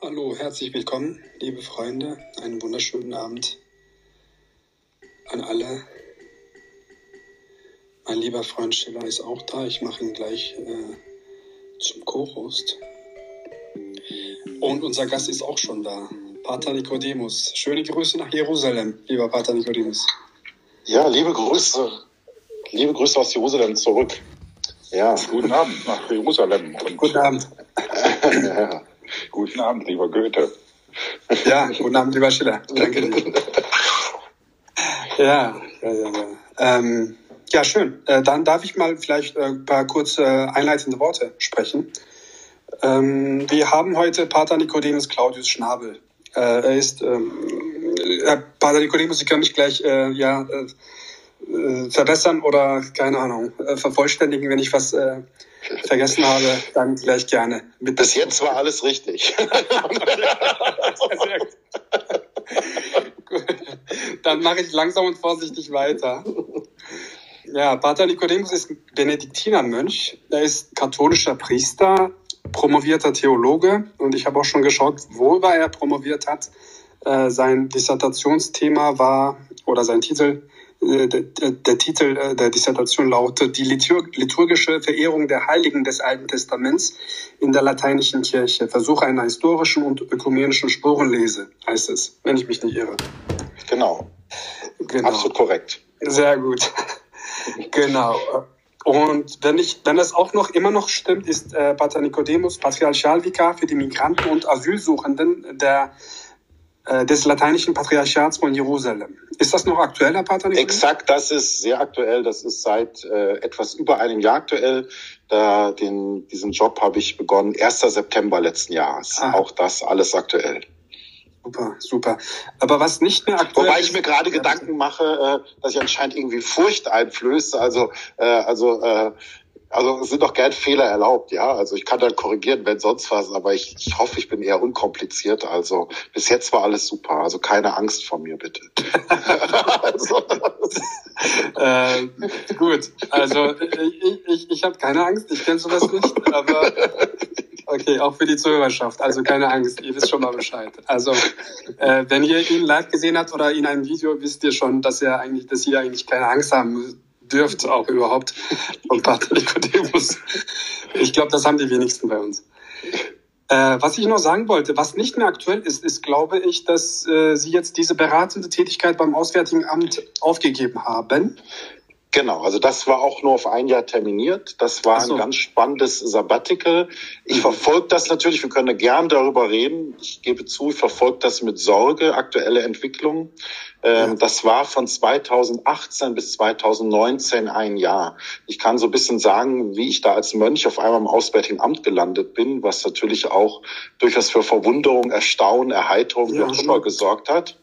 Hallo, herzlich willkommen, liebe Freunde. Einen wunderschönen Abend an alle. Mein lieber Freund Schiller ist auch da. Ich mache ihn gleich äh, zum Co-Host. Und unser Gast ist auch schon da, Pater Nikodemus. Schöne Grüße nach Jerusalem, lieber Pater Nikodemus. Ja, liebe Grüße. Liebe Grüße aus Jerusalem zurück. Ja. Guten Abend nach Jerusalem. Und guten Abend. ja. Guten Abend, lieber Goethe. Ja, guten Abend, lieber Schiller. Danke. Ja, ja, ja. Ja, ähm, ja schön. Äh, dann darf ich mal vielleicht äh, ein paar kurze einleitende Worte sprechen. Ähm, wir haben heute Pater Nicodemus Claudius Schnabel. Äh, er ist, ähm, Herr Pater Nicodemus, Sie können mich gleich äh, ja, äh, verbessern oder, keine Ahnung, äh, vervollständigen, wenn ich was äh, vergessen habe, dann gleich gerne. Mit Bis jetzt war alles richtig. Dann mache ich langsam und vorsichtig weiter. Ja, Pater Nicodemus ist Benediktinermönch. Er ist katholischer Priester, promovierter Theologe und ich habe auch schon geschaut, worüber er promoviert hat. Äh, sein Dissertationsthema war oder sein Titel der, der, Titel äh, der Dissertation lautet Die liturgische Verehrung der Heiligen des Alten Testaments in der lateinischen Kirche. Versuche einer historischen und ökumenischen Spurenlese, heißt es, wenn ich mich nicht irre. Genau. genau. Absolut korrekt. Sehr gut. genau. Und wenn ich, wenn das auch noch immer noch stimmt, ist äh, Pater Nicodemus Patriarchalvikar für die Migranten und Asylsuchenden der äh, des lateinischen Patriarchats von Jerusalem. Ist das noch aktuell, Herr Pater? Exakt, das ist sehr aktuell. Das ist seit äh, etwas über einem Jahr aktuell. Da den, diesen Job habe ich begonnen, 1. September letzten Jahres. Ah. Auch das alles aktuell. Super, super. Aber was nicht mehr aktuell Wobei ich mir gerade Gedanken mache, äh, dass ich anscheinend irgendwie Furcht einflöße. Also, äh, also äh, also es sind doch gern Fehler erlaubt, ja. Also ich kann dann korrigieren, wenn sonst was, aber ich, ich hoffe, ich bin eher unkompliziert. Also bis jetzt war alles super. Also keine Angst vor mir, bitte. also. äh, gut, also ich, ich, ich habe keine Angst, ich kenne sowas nicht, aber okay, auch für die Zuhörerschaft. Also keine Angst, ihr wisst schon mal Bescheid. Also äh, wenn ihr ihn live gesehen habt oder in einem Video, wisst ihr schon, dass er eigentlich, dass ihr eigentlich keine Angst haben müsst dürft auch überhaupt von Pater Nicodemus. Ich glaube, das haben die wenigsten bei uns. Äh, was ich noch sagen wollte, was nicht mehr aktuell ist, ist, glaube ich, dass äh, Sie jetzt diese beratende Tätigkeit beim Auswärtigen Amt aufgegeben haben. Genau, also das war auch nur auf ein Jahr terminiert. Das war so. ein ganz spannendes Sabbatical. Ich mhm. verfolge das natürlich, wir können gern darüber reden. Ich gebe zu, ich verfolge das mit Sorge, aktuelle Entwicklungen. Ähm, ja. Das war von 2018 bis 2019 ein Jahr. Ich kann so ein bisschen sagen, wie ich da als Mönch auf einmal im Auswärtigen Amt gelandet bin, was natürlich auch durchaus für Verwunderung, Erstaunen, Erheiterung, ja, wie auch immer gesorgt hat.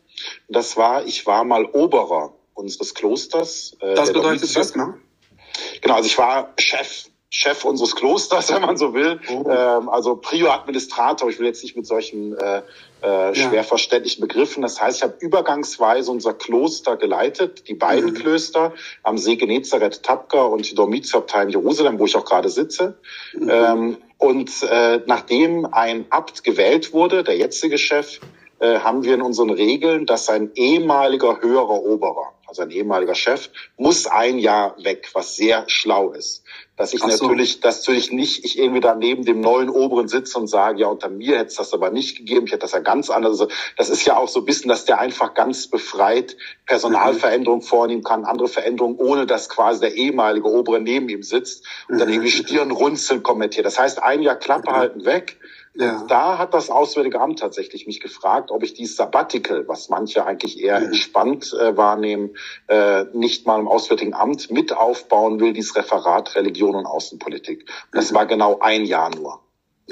Das war, ich war mal Oberer unseres Klosters. Äh, das bedeutet was, genau? Genau, also ich war Chef Chef unseres Klosters, wenn man so will. Oh. Ähm, also Prior-Administrator. Ich will jetzt nicht mit solchen äh, äh, schwer ja. verständlichen Begriffen. Das heißt, ich habe übergangsweise unser Kloster geleitet, die beiden mhm. Klöster am See Genezareth Tapka und die Dormitiabtei in Jerusalem, wo ich auch gerade sitze. Mhm. Ähm, und äh, nachdem ein Abt gewählt wurde, der jetzige Chef, äh, haben wir in unseren Regeln, dass ein ehemaliger höherer Oberer, also ein ehemaliger Chef, muss ein Jahr weg, was sehr schlau ist. Dass ich so. natürlich, dass natürlich nicht ich irgendwie da neben dem neuen Oberen sitze und sage, ja, unter mir hätte es das aber nicht gegeben, ich hätte das ja ganz anders. Also das ist ja auch so ein bisschen, dass der einfach ganz befreit Personalveränderung mhm. vornehmen kann, andere Veränderungen, ohne dass quasi der ehemalige Obere neben ihm sitzt und dann mhm. irgendwie Stirnrunzeln kommentiert. Das heißt, ein Jahr Klappe mhm. halten weg ja. Da hat das Auswärtige Amt tatsächlich mich gefragt, ob ich dieses Sabbatical, was manche eigentlich eher mhm. entspannt äh, wahrnehmen, äh, nicht mal im Auswärtigen Amt mit aufbauen will, dieses Referat Religion und Außenpolitik. das mhm. war genau ein Jahr nur.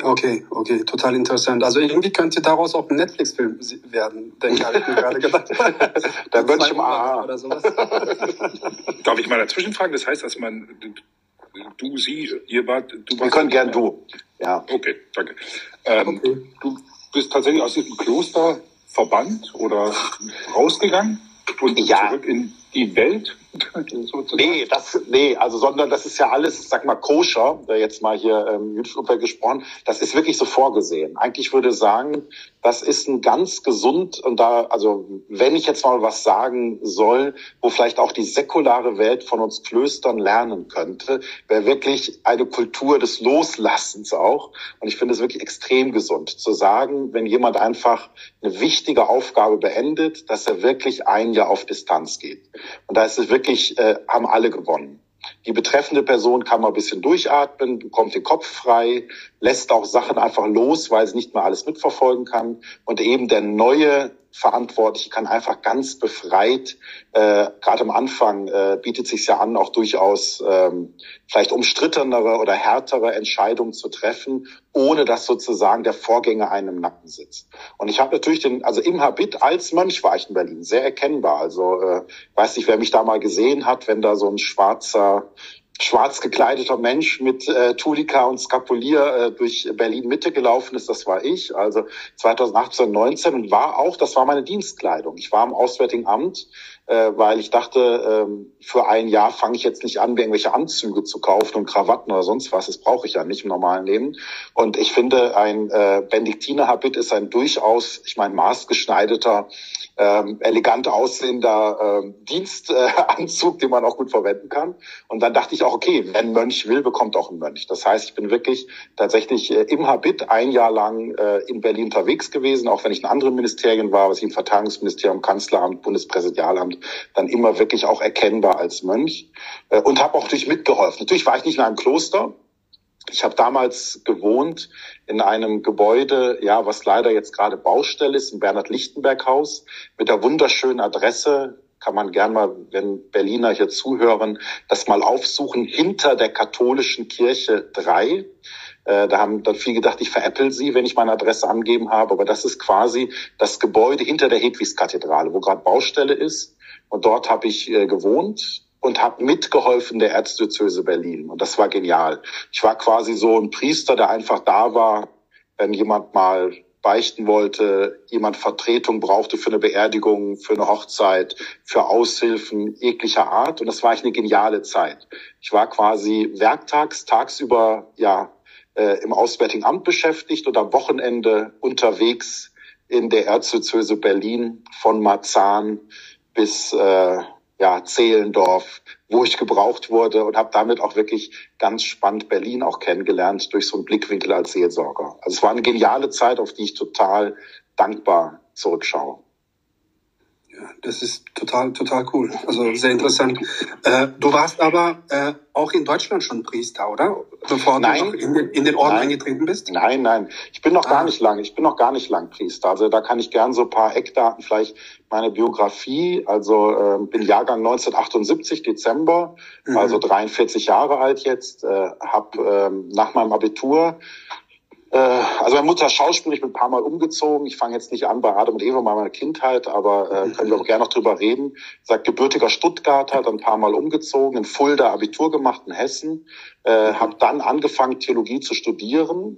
Okay, okay, total interessant. Also irgendwie könnte daraus auch ein Netflix-Film werden, denke ich, habe ich mir gerade gedacht. da würde ich mal oder sowas. Darf ich mal dazwischen fragen? Das heißt, dass man du, sie, ihr wart, du warst. Wir können gern du. Ja. Okay, danke. Ähm, okay. Du bist tatsächlich aus diesem Kloster verbannt oder rausgegangen und ja. zurück in die Welt? Nee, das, nee, also, sondern das ist ja alles, sag mal, koscher, jetzt mal hier ähm, jüdisch gesprochen, das ist wirklich so vorgesehen. Eigentlich würde sagen, das ist ein ganz gesund und da, also wenn ich jetzt mal was sagen soll, wo vielleicht auch die säkulare Welt von uns Klöstern lernen könnte, wäre wirklich eine Kultur des Loslassens auch. Und ich finde es wirklich extrem gesund zu sagen, wenn jemand einfach eine wichtige Aufgabe beendet, dass er wirklich ein Jahr auf Distanz geht. Und da ist es wirklich, äh, haben alle gewonnen. Die betreffende Person kann mal ein bisschen durchatmen, bekommt den Kopf frei, lässt auch Sachen einfach los, weil sie nicht mehr alles mitverfolgen kann. Und eben der neue Verantwortliche kann einfach ganz befreit, äh, gerade am Anfang äh, bietet sich ja an, auch durchaus ähm, vielleicht umstrittenere oder härtere Entscheidungen zu treffen, ohne dass sozusagen der Vorgänger einem im Nacken sitzt. Und ich habe natürlich den, also im Habit als Mönch war ich in Berlin, sehr erkennbar. Also äh, weiß nicht, wer mich da mal gesehen hat, wenn da so ein schwarzer schwarz gekleideter Mensch mit äh, Tulika und Skapulier äh, durch Berlin Mitte gelaufen ist, das war ich, also 2018, 19 und war auch, das war meine Dienstkleidung. Ich war im Auswärtigen Amt, äh, weil ich dachte, ähm, für ein Jahr fange ich jetzt nicht an, irgendwelche Anzüge zu kaufen und Krawatten oder sonst was. Das brauche ich ja nicht im normalen Leben. Und ich finde, ein äh, Benediktinerhabit ist ein durchaus, ich meine, maßgeschneiderter ähm, elegant aussehender ähm, Dienstanzug, den man auch gut verwenden kann. Und dann dachte ich auch, okay, wenn Mönch will, bekommt auch ein Mönch. Das heißt, ich bin wirklich tatsächlich äh, im Habit ein Jahr lang äh, in Berlin unterwegs gewesen, auch wenn ich in anderen Ministerien war, was ich im Verteidigungsministerium, Kanzleramt, Bundespräsidialamt, dann immer wirklich auch erkennbar als Mönch äh, und habe auch natürlich mitgeholfen. Natürlich war ich nicht in einem Kloster, ich habe damals gewohnt in einem Gebäude, ja, was leider jetzt gerade Baustelle ist, im Bernhard-Lichtenberg-Haus, mit der wunderschönen Adresse, kann man gern mal, wenn Berliner hier zuhören, das mal aufsuchen, hinter der katholischen Kirche 3. Äh, da haben dann viel gedacht, ich veräpple sie, wenn ich meine Adresse angeben habe, aber das ist quasi das Gebäude hinter der Hedwigskathedrale, wo gerade Baustelle ist. Und dort habe ich äh, gewohnt und habe mitgeholfen der Erzdiözese Berlin. Und das war genial. Ich war quasi so ein Priester, der einfach da war, wenn jemand mal beichten wollte, jemand Vertretung brauchte für eine Beerdigung, für eine Hochzeit, für Aushilfen jeglicher Art. Und das war echt eine geniale Zeit. Ich war quasi werktags, tagsüber ja äh, im Auswärtigen Amt beschäftigt und am Wochenende unterwegs in der Erzdiözese Berlin von Marzahn bis äh, ja, Zehlendorf, wo ich gebraucht wurde und habe damit auch wirklich ganz spannend Berlin auch kennengelernt durch so einen Blickwinkel als Seelsorger. Also es war eine geniale Zeit, auf die ich total dankbar zurückschaue. Ja, das ist total, total cool. Also sehr interessant. Äh, du warst aber äh, auch in Deutschland schon Priester, oder? Bevor nein, du in den, in den Orden nein, eingetreten bist? Nein, nein. Ich bin noch ah. gar nicht lang. Ich bin noch gar nicht lang Priester. Also da kann ich gern so ein paar Eckdaten, vielleicht meine Biografie. Also äh, bin Jahrgang 1978, Dezember, mhm. also 43 Jahre alt jetzt. Äh, hab äh, nach meinem Abitur äh, also meine Mutter Schauspiel, ich bin ein paar Mal umgezogen. Ich fange jetzt nicht an bei Adam und Eva meiner Kindheit, aber äh, können wir auch gerne noch drüber reden. Sagt gebürtiger Stuttgarter, dann ein paar Mal umgezogen, in Fulda Abitur gemacht in Hessen, äh, habe dann angefangen Theologie zu studieren,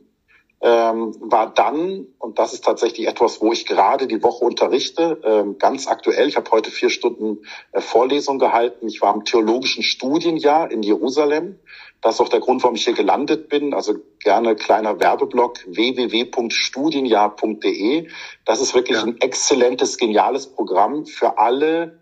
ähm, war dann, und das ist tatsächlich etwas, wo ich gerade die Woche unterrichte, ähm, ganz aktuell, ich habe heute vier Stunden äh, Vorlesung gehalten, ich war im theologischen Studienjahr in Jerusalem das ist auch der Grund, warum ich hier gelandet bin. Also gerne kleiner Werbeblock www.studienjahr.de. Das ist wirklich ja. ein exzellentes, geniales Programm für alle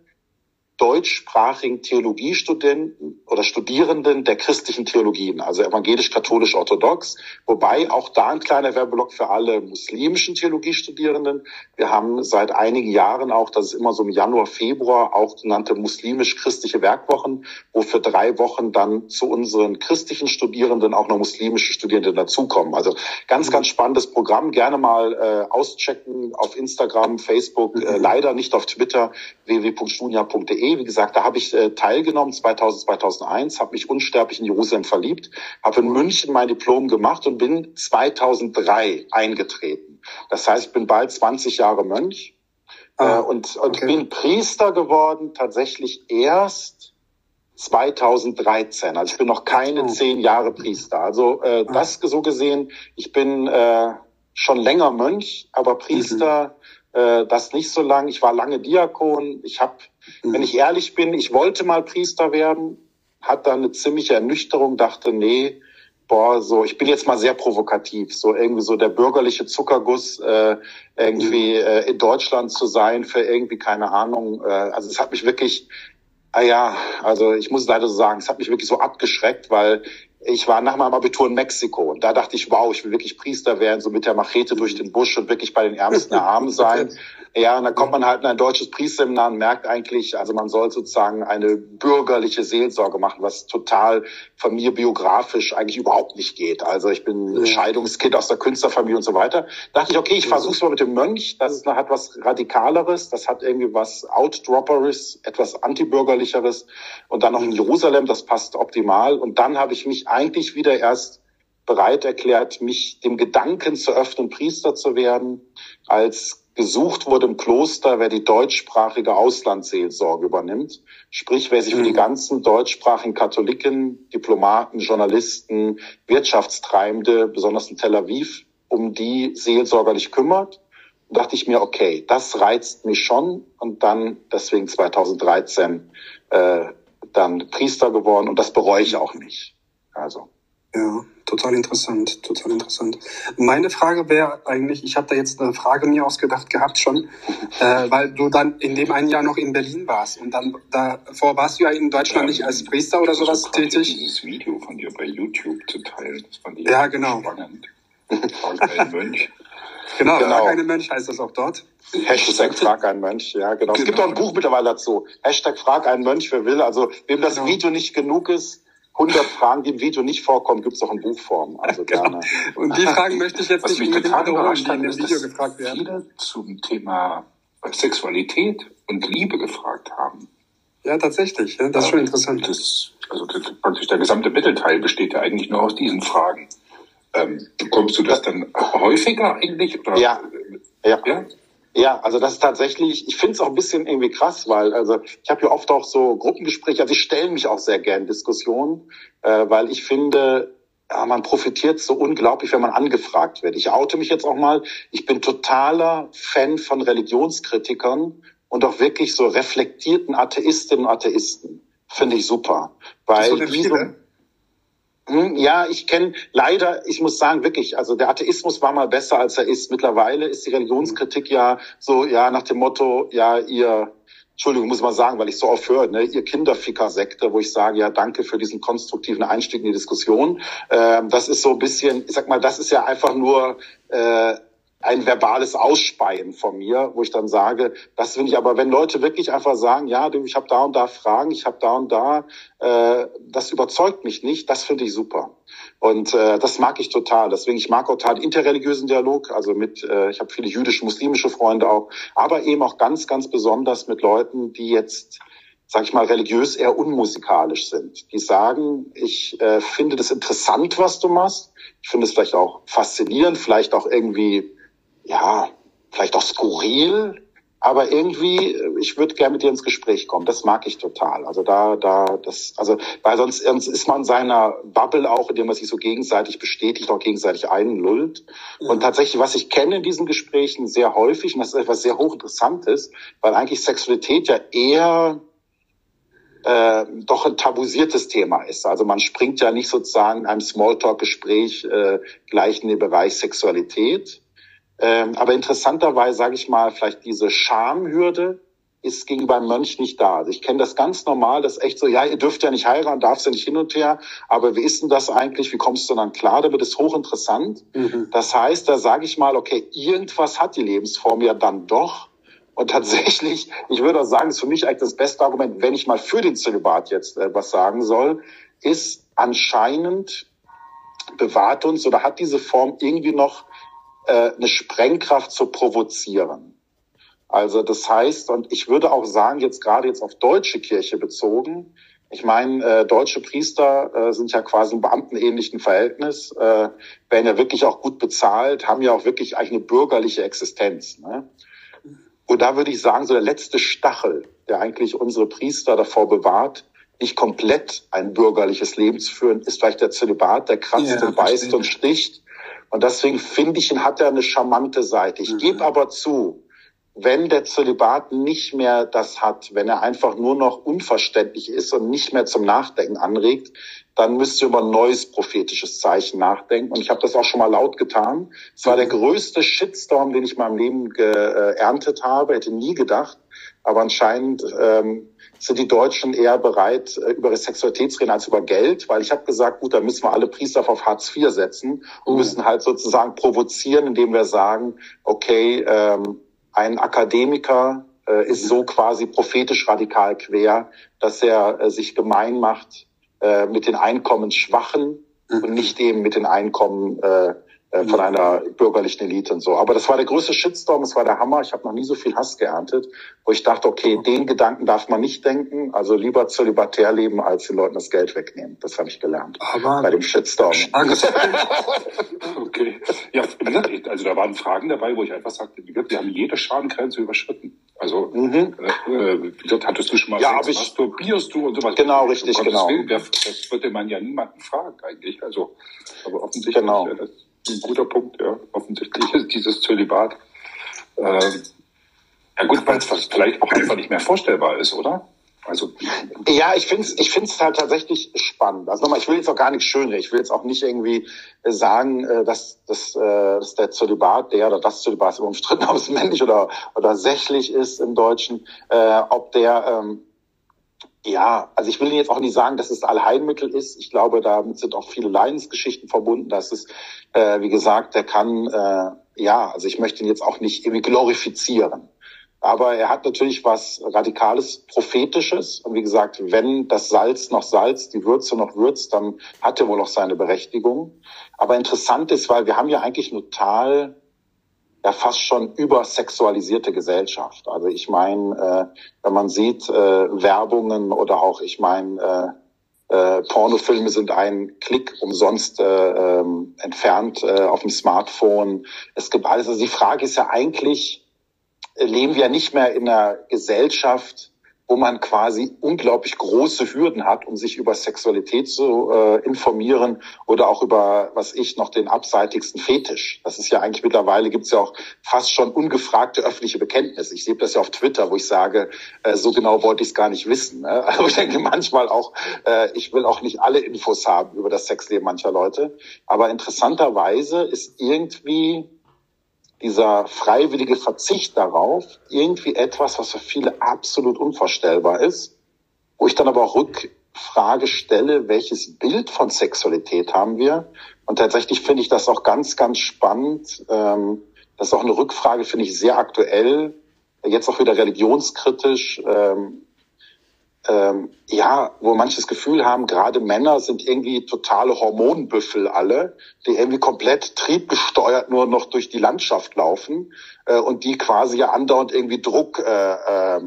deutschsprachigen Theologiestudenten oder Studierenden der christlichen Theologien, also evangelisch-katholisch-orthodox, wobei auch da ein kleiner Werbeblock für alle muslimischen Theologiestudierenden. Wir haben seit einigen Jahren auch, das ist immer so im Januar, Februar, auch genannte muslimisch-christliche Werkwochen, wo für drei Wochen dann zu unseren christlichen Studierenden auch noch muslimische Studierende dazukommen. Also ganz, ganz spannendes Programm. Gerne mal äh, auschecken auf Instagram, Facebook, äh, leider nicht auf Twitter, www.studia.de wie gesagt, da habe ich äh, teilgenommen 2000, 2001, habe mich unsterblich in Jerusalem verliebt, habe in München mein Diplom gemacht und bin 2003 eingetreten. Das heißt, ich bin bald 20 Jahre Mönch ah, äh, und, und okay. bin Priester geworden tatsächlich erst 2013. Also ich bin noch keine oh. zehn Jahre Priester. Also äh, ah. das so gesehen, ich bin äh, schon länger Mönch, aber Priester mhm äh, das nicht so lang. Ich war lange Diakon. Ich habe, mhm. wenn ich ehrlich bin, ich wollte mal Priester werden, hat dann eine ziemliche Ernüchterung, dachte, nee, boah, so, ich bin jetzt mal sehr provokativ, so irgendwie so der bürgerliche Zuckerguss äh, irgendwie mhm. äh, in Deutschland zu sein für irgendwie keine Ahnung. Äh, also es hat mich wirklich, ah ja, also ich muss leider so sagen, es hat mich wirklich so abgeschreckt, weil ich war nach meinem Abitur in Mexiko und da dachte ich, wow, ich will wirklich Priester werden, so mit der Machete durch den Busch und wirklich bei den Ärmsten Armen sein. Ja, und dann kommt man halt in ein deutsches Priesterseminar und merkt eigentlich, also man soll sozusagen eine bürgerliche Seelsorge machen, was total von mir biografisch eigentlich überhaupt nicht geht. Also ich bin ja. Scheidungskind aus der Künstlerfamilie und so weiter. Da dachte ich, okay, ich versuch's mal mit dem Mönch. Das ist, hat was Radikaleres, das hat irgendwie was Outdropperes, etwas Antibürgerlicheres. Und dann noch in Jerusalem, das passt optimal. Und dann habe ich mich eigentlich wieder erst bereit erklärt, mich dem Gedanken zu öffnen, Priester zu werden, als gesucht wurde im Kloster, wer die deutschsprachige Auslandsseelsorge übernimmt. Sprich, wer sich für die mhm. ganzen deutschsprachigen Katholiken, Diplomaten, Journalisten, Wirtschaftstreibende, besonders in Tel Aviv, um die seelsorgerlich kümmert. Und dachte ich mir, okay, das reizt mich schon. Und dann deswegen 2013 äh, dann Priester geworden. Und das bereue ich auch nicht. Also. Ja, total interessant, total interessant. Meine Frage wäre eigentlich, ich habe da jetzt eine Frage mir ausgedacht gehabt schon, äh, weil du dann in dem einen Jahr noch in Berlin warst und dann davor warst du ja in Deutschland ja, nicht als Priester oder sowas tätig. Dieses Video von dir bei YouTube zu teilen, das fand ich ja, genau. spannend. Frag einen Mönch. Genau, genau. Frag einen Mönch heißt das auch dort. Hashtag Frag einen Mönch, ja genau. genau. Es gibt auch ein Buch mittlerweile dazu. Hashtag Frag einen Mönch, wer will. Also wem das genau. Video nicht genug ist, 100 Fragen, die im Video nicht vorkommen, gibt es auch in Buchform. Also genau. gerne. Und die Fragen möchte ich jetzt Was nicht unbedingt wiederholen, die in dem Video gefragt werden. Viele zum Thema Sexualität und Liebe gefragt haben. Ja, tatsächlich. Ja, das ist schon interessant. Das, also das, praktisch der gesamte Mittelteil besteht ja eigentlich nur aus diesen Fragen. Ähm, bekommst du das dann häufiger eigentlich? Oder? Ja. ja. ja? Ja, also das ist tatsächlich, ich finde es auch ein bisschen irgendwie krass, weil also ich habe ja oft auch so Gruppengespräche, also ich stelle mich auch sehr gern Diskussionen, äh, weil ich finde, ja, man profitiert so unglaublich, wenn man angefragt wird. Ich oute mich jetzt auch mal, ich bin totaler Fan von Religionskritikern und auch wirklich so reflektierten Atheistinnen und Atheisten. Finde ich super. Weil die so, hm, ja, ich kenne leider, ich muss sagen, wirklich, also der Atheismus war mal besser, als er ist. Mittlerweile ist die Religionskritik ja so, ja, nach dem Motto, ja, ihr, Entschuldigung, muss man sagen, weil ich so oft höre, ne, ihr Kinderficker-Sekte, wo ich sage, ja, danke für diesen konstruktiven Einstieg in die Diskussion. Ähm, das ist so ein bisschen, ich sag mal, das ist ja einfach nur äh, ein verbales Ausspeien von mir, wo ich dann sage, das finde ich aber, wenn Leute wirklich einfach sagen, ja, du, ich habe da und da Fragen, ich habe da und da, äh, das überzeugt mich nicht, das finde ich super. Und äh, das mag ich total. Deswegen, ich mag auch total interreligiösen Dialog, also mit, äh, ich habe viele jüdische, muslimische Freunde auch, aber eben auch ganz, ganz besonders mit Leuten, die jetzt sag ich mal, religiös eher unmusikalisch sind. Die sagen, ich äh, finde das interessant, was du machst. Ich finde es vielleicht auch faszinierend, vielleicht auch irgendwie ja, vielleicht auch skurril, aber irgendwie, ich würde gerne mit dir ins Gespräch kommen. Das mag ich total. Also da, da, das, also, weil sonst, sonst ist man in seiner Bubble auch, in dem man sich so gegenseitig bestätigt, auch gegenseitig einlullt. Mhm. Und tatsächlich, was ich kenne in diesen Gesprächen sehr häufig, und das ist etwas sehr hochinteressantes, weil eigentlich Sexualität ja eher äh, doch ein tabusiertes Thema ist. Also man springt ja nicht sozusagen in einem Smalltalk-Gespräch äh, gleich in den Bereich Sexualität, ähm, aber interessanterweise, sage ich mal, vielleicht diese Schamhürde ist gegenüber einem Mönch nicht da. Also ich kenne das ganz normal, das ist echt so, ja, ihr dürft ja nicht heiraten, darfst ja nicht hin und her, aber wie ist denn das eigentlich, wie kommst du dann klar damit, ist hochinteressant. Mhm. Das heißt, da sage ich mal, okay, irgendwas hat die Lebensform ja dann doch. Und tatsächlich, ich würde auch sagen, ist für mich eigentlich das beste Argument, wenn ich mal für den Zölibat jetzt äh, was sagen soll, ist anscheinend bewahrt uns oder hat diese Form irgendwie noch äh, eine Sprengkraft zu provozieren. Also das heißt, und ich würde auch sagen, jetzt gerade jetzt auf deutsche Kirche bezogen, ich meine, äh, deutsche Priester äh, sind ja quasi im beamtenähnlichen Verhältnis, äh, werden ja wirklich auch gut bezahlt, haben ja auch wirklich eigentlich eine bürgerliche Existenz. Ne? Und da würde ich sagen, so der letzte Stachel, der eigentlich unsere Priester davor bewahrt, nicht komplett ein bürgerliches Leben zu führen, ist vielleicht der Zölibat, der kratzt ja, und beißt und sticht. Und deswegen finde ich, ihn hat er eine charmante Seite. Ich mhm. gebe aber zu, wenn der Zölibat nicht mehr das hat, wenn er einfach nur noch unverständlich ist und nicht mehr zum Nachdenken anregt, dann müsst ihr über ein neues prophetisches Zeichen nachdenken. Und ich habe das auch schon mal laut getan. Es war der größte Shitstorm, den ich in meinem Leben geerntet habe. Hätte nie gedacht. Aber anscheinend ähm, sind die Deutschen eher bereit, äh, über Sexualität zu reden als über Geld, weil ich habe gesagt, gut, da müssen wir alle Priester auf Hartz IV setzen und mhm. müssen halt sozusagen provozieren, indem wir sagen, okay, ähm, ein Akademiker äh, ist so quasi prophetisch radikal quer, dass er äh, sich gemein macht äh, mit den Einkommensschwachen mhm. und nicht eben mit den Einkommen äh, äh, von einer bürgerlichen Elite und so. Aber das war der größte Shitstorm, es war der Hammer. Ich habe noch nie so viel Hass geerntet, wo ich dachte, okay, den Gedanken darf man nicht denken. Also lieber zölibatär leben, als den Leuten das Geld wegnehmen. Das habe ich gelernt Aber bei dem Shitstorm. okay. Ja, also da waren Fragen dabei, wo ich einfach sagte, wir haben jede Schadengrenze überschritten. Also, mhm. äh, wie gesagt, hattest du schon mal ja, Sex, masturbierst du und sowas? Genau, richtig, genau. Willen, das würde man ja niemanden fragen eigentlich. Also, aber offensichtlich genau. Ja, das ein guter Punkt, ja. Offensichtlich ist dieses Zölibat. Ähm, ja gut, weil es vielleicht auch einfach nicht mehr vorstellbar ist, oder? Also ja, ich finde es ich find's halt tatsächlich spannend. Also nochmal, ich will jetzt auch gar nichts schönreden. Ich will jetzt auch nicht irgendwie sagen, äh, dass, dass, äh, dass der Zölibat, der oder das Zölibat ist umstritten, ob es männlich oder, oder sächlich ist im Deutschen, äh, ob der ähm, ja, also ich will Ihnen jetzt auch nicht sagen, dass es Allheilmittel ist. Ich glaube, damit sind auch viele Leidensgeschichten verbunden. Das ist, äh, wie gesagt, der kann, äh, ja, also ich möchte ihn jetzt auch nicht irgendwie glorifizieren. Aber er hat natürlich was Radikales, Prophetisches. Und wie gesagt, wenn das Salz noch Salz, die Würze noch Würz, dann hat er wohl auch seine Berechtigung. Aber interessant ist, weil wir haben ja eigentlich total ja fast schon übersexualisierte Gesellschaft. Also ich meine, äh, wenn man sieht äh, Werbungen oder auch, ich meine, äh, äh, Pornofilme sind ein Klick umsonst äh, ähm, entfernt äh, auf dem Smartphone. Es gibt alles. Also die Frage ist ja eigentlich, äh, leben wir nicht mehr in einer Gesellschaft, wo man quasi unglaublich große Hürden hat, um sich über Sexualität zu äh, informieren oder auch über, was ich, noch den abseitigsten Fetisch. Das ist ja eigentlich mittlerweile, gibt's ja auch fast schon ungefragte öffentliche Bekenntnisse. Ich sehe das ja auf Twitter, wo ich sage, äh, so genau wollte ich es gar nicht wissen. Ne? Also ich denke manchmal auch, äh, ich will auch nicht alle Infos haben über das Sexleben mancher Leute. Aber interessanterweise ist irgendwie dieser freiwillige Verzicht darauf irgendwie etwas, was für viele absolut unvorstellbar ist, wo ich dann aber auch Rückfrage stelle, welches Bild von Sexualität haben wir? Und tatsächlich finde ich das auch ganz, ganz spannend. Ähm, das ist auch eine Rückfrage, finde ich sehr aktuell, jetzt auch wieder religionskritisch. Ähm, ähm, ja, wo manche das Gefühl haben, gerade Männer sind irgendwie totale Hormonbüffel alle, die irgendwie komplett triebgesteuert nur noch durch die Landschaft laufen äh, und die quasi ja andauernd irgendwie Druck äh, äh,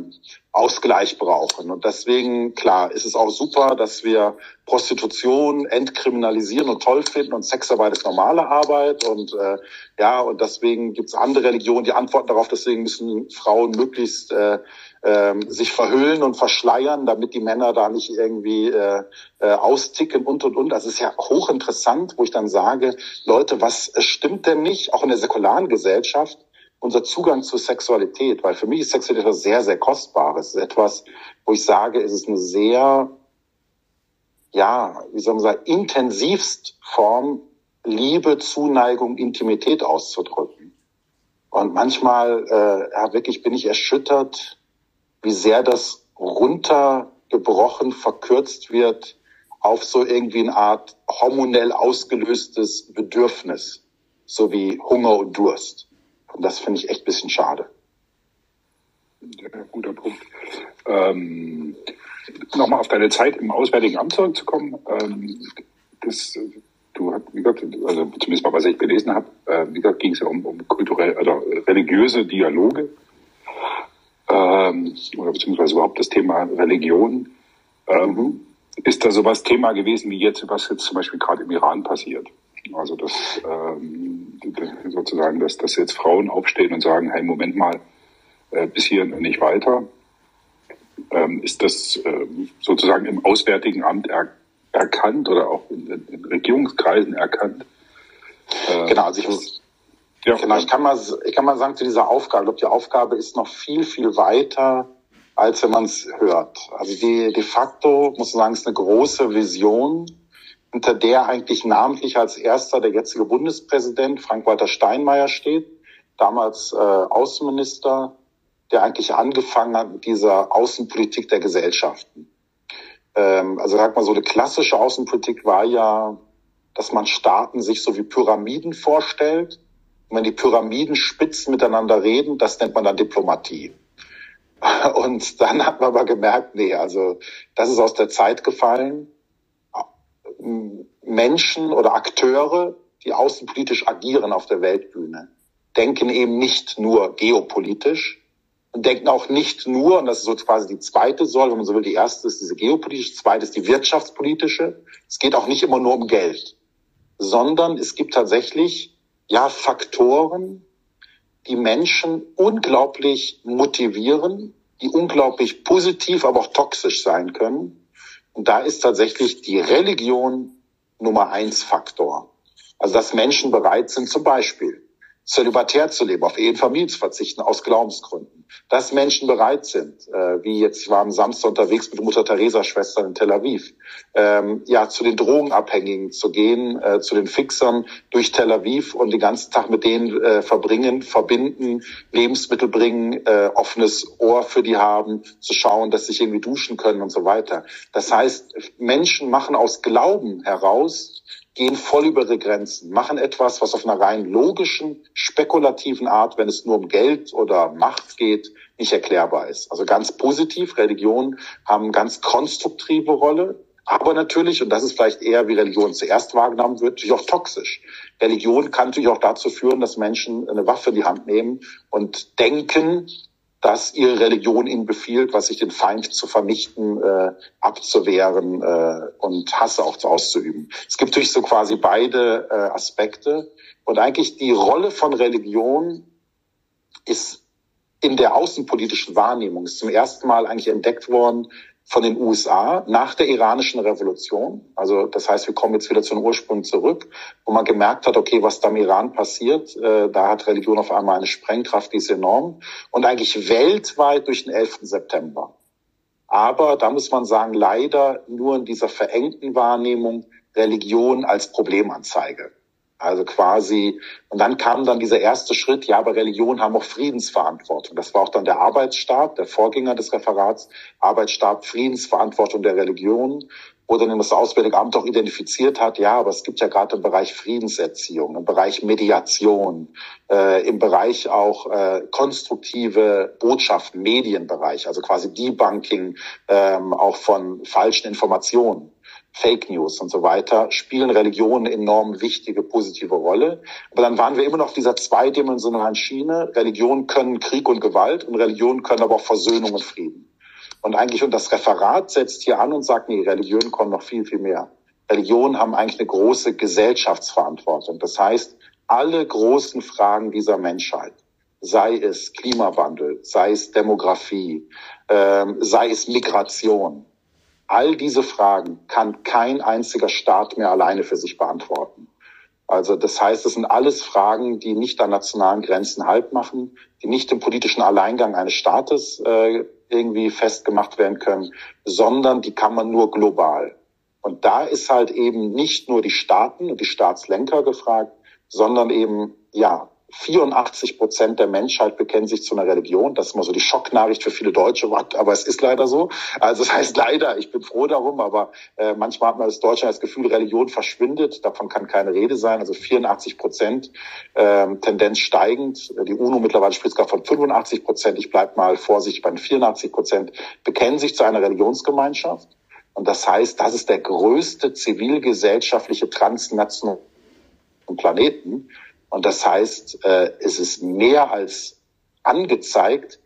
Ausgleich brauchen. Und deswegen, klar, ist es auch super, dass wir Prostitution entkriminalisieren und toll finden und Sexarbeit ist normale Arbeit. Und äh, ja, und deswegen gibt es andere Religionen, die antworten darauf, deswegen müssen Frauen möglichst äh, ähm, sich verhüllen und verschleiern, damit die Männer da nicht irgendwie äh, äh, austicken und und und. Das ist ja hochinteressant, wo ich dann sage, Leute, was stimmt denn nicht, auch in der säkularen Gesellschaft, unser Zugang zur Sexualität? Weil für mich ist Sexualität etwas sehr, sehr Kostbares. Etwas, wo ich sage, es ist eine sehr, ja, wie soll man sagen, intensivst Form, Liebe, Zuneigung, Intimität auszudrücken. Und manchmal, äh, ja, wirklich bin ich erschüttert, wie sehr das runtergebrochen, verkürzt wird auf so irgendwie eine Art hormonell ausgelöstes Bedürfnis, so wie Hunger und Durst. Und das finde ich echt ein bisschen schade. Ja, guter Punkt. Ähm, Nochmal auf deine Zeit im Auswärtigen Amt zurückzukommen. Ähm, das, du hast, wie gesagt, also zumindest mal, was ich gelesen habe, äh, wie gesagt, ging es ja um, um kulturell, also religiöse Dialoge ähm, oder beziehungsweise überhaupt das Thema Religion. Ähm, ist da sowas Thema gewesen wie jetzt, was jetzt zum Beispiel gerade im Iran passiert? Also dass ähm, sozusagen, dass, dass jetzt Frauen aufstehen und sagen, hey, Moment mal, äh, bis hier nicht weiter. Ähm, ist das äh, sozusagen im Auswärtigen Amt er, erkannt oder auch in, in Regierungskreisen erkannt? Äh, genau, also ich, Ja. Genau, ich kann mal, ich kann mal sagen zu dieser Aufgabe, ich glaube, die Aufgabe ist noch viel, viel weiter, als wenn man es hört. Also die, de facto, muss man sagen, ist eine große Vision, hinter der eigentlich namentlich als erster der jetzige Bundespräsident Frank-Walter Steinmeier steht, damals äh, Außenminister, der eigentlich angefangen hat mit dieser Außenpolitik der Gesellschaften. Ähm, also sag mal, so eine klassische Außenpolitik war ja, dass man Staaten sich so wie Pyramiden vorstellt. Wenn die Pyramidenspitzen miteinander reden, das nennt man dann Diplomatie. Und dann hat man aber gemerkt, nee, also das ist aus der Zeit gefallen. Menschen oder Akteure, die außenpolitisch agieren auf der Weltbühne, denken eben nicht nur geopolitisch, und denken auch nicht nur, und das ist so quasi die zweite Säule, wenn man so will, die erste ist diese geopolitische, zweite ist die wirtschaftspolitische. Es geht auch nicht immer nur um Geld, sondern es gibt tatsächlich ja Faktoren, die Menschen unglaublich motivieren, die unglaublich positiv, aber auch toxisch sein können. Und da ist tatsächlich die Religion Nummer eins Faktor. Also dass Menschen bereit sind, zum Beispiel zölibatär zu leben, auf Ehe und Familie zu verzichten, aus Glaubensgründen. Dass Menschen bereit sind, äh, wie jetzt, ich war am Samstag unterwegs mit Mutter Teresa Schwestern in Tel Aviv, ähm, ja, zu den Drogenabhängigen zu gehen, äh, zu den Fixern durch Tel Aviv und den ganzen Tag mit denen äh, verbringen, verbinden, Lebensmittel bringen, äh, offenes Ohr für die haben, zu schauen, dass sie sich irgendwie duschen können und so weiter. Das heißt, Menschen machen aus Glauben heraus gehen voll über ihre Grenzen, machen etwas, was auf einer rein logischen, spekulativen Art, wenn es nur um Geld oder Macht geht, nicht erklärbar ist. Also ganz positiv, Religionen haben ganz konstruktive Rolle, aber natürlich, und das ist vielleicht eher, wie Religion zuerst wahrgenommen wird, natürlich auch toxisch. Religion kann natürlich auch dazu führen, dass Menschen eine Waffe in die Hand nehmen und denken, dass ihre Religion ihnen befiehlt, was sich den Feind zu vernichten, äh, abzuwehren äh, und Hasse auch auszuüben. Es gibt natürlich so quasi beide äh, Aspekte. Und eigentlich die Rolle von Religion ist in der außenpolitischen Wahrnehmung, ist zum ersten Mal eigentlich entdeckt worden von den USA nach der iranischen Revolution. Also das heißt, wir kommen jetzt wieder zu den Ursprüngen zurück, wo man gemerkt hat, okay, was da im Iran passiert, äh, da hat Religion auf einmal eine Sprengkraft, die ist enorm. Und eigentlich weltweit durch den 11. September. Aber da muss man sagen, leider nur in dieser verengten Wahrnehmung Religion als Problemanzeige. Also quasi, und dann kam dann dieser erste Schritt, ja, aber Religionen haben auch Friedensverantwortung. Das war auch dann der Arbeitsstab, der Vorgänger des Referats, Arbeitsstab, Friedensverantwortung der Religionen, wo dann das Auswärtige Amt auch identifiziert hat, ja, aber es gibt ja gerade im Bereich Friedenserziehung, im Bereich Mediation, äh, im Bereich auch äh, konstruktive Botschaften, Medienbereich, also quasi Debunking ähm, auch von falschen Informationen Fake News und so weiter, spielen Religionen enorm wichtige, positive Rolle. Aber dann waren wir immer noch auf dieser zweidimensionalen Schiene. Religionen können Krieg und Gewalt und Religionen können aber auch Versöhnung und Frieden. Und eigentlich, und das Referat setzt hier an und sagt, nee, Religionen kommen noch viel, viel mehr. Religionen haben eigentlich eine große Gesellschaftsverantwortung. Das heißt, alle großen Fragen dieser Menschheit, sei es Klimawandel, sei es Demografie, ähm, sei es Migration, All diese Fragen kann kein einziger Staat mehr alleine für sich beantworten. Also das heißt, es sind alles Fragen, die nicht an nationalen Grenzen Halt machen, die nicht im politischen Alleingang eines Staates äh, irgendwie festgemacht werden können, sondern die kann man nur global. Und da ist halt eben nicht nur die Staaten und die Staatslenker gefragt, sondern eben ja 84 Prozent der Menschheit bekennen sich zu einer Religion. Das ist immer so die Schocknachricht für viele Deutsche, aber es ist leider so. Also das heißt leider, ich bin froh darum, aber äh, manchmal hat man als Deutscher das Gefühl, Religion verschwindet. Davon kann keine Rede sein. Also 84 Prozent, äh, Tendenz steigend. Die UNO mittlerweile spricht gerade von 85 Prozent. Ich bleib mal vorsichtig bei den 84 Prozent, bekennen sich zu einer Religionsgemeinschaft. Und das heißt, das ist der größte zivilgesellschaftliche transnationale Planeten. Und das heißt, äh, es ist mehr als angezeigt,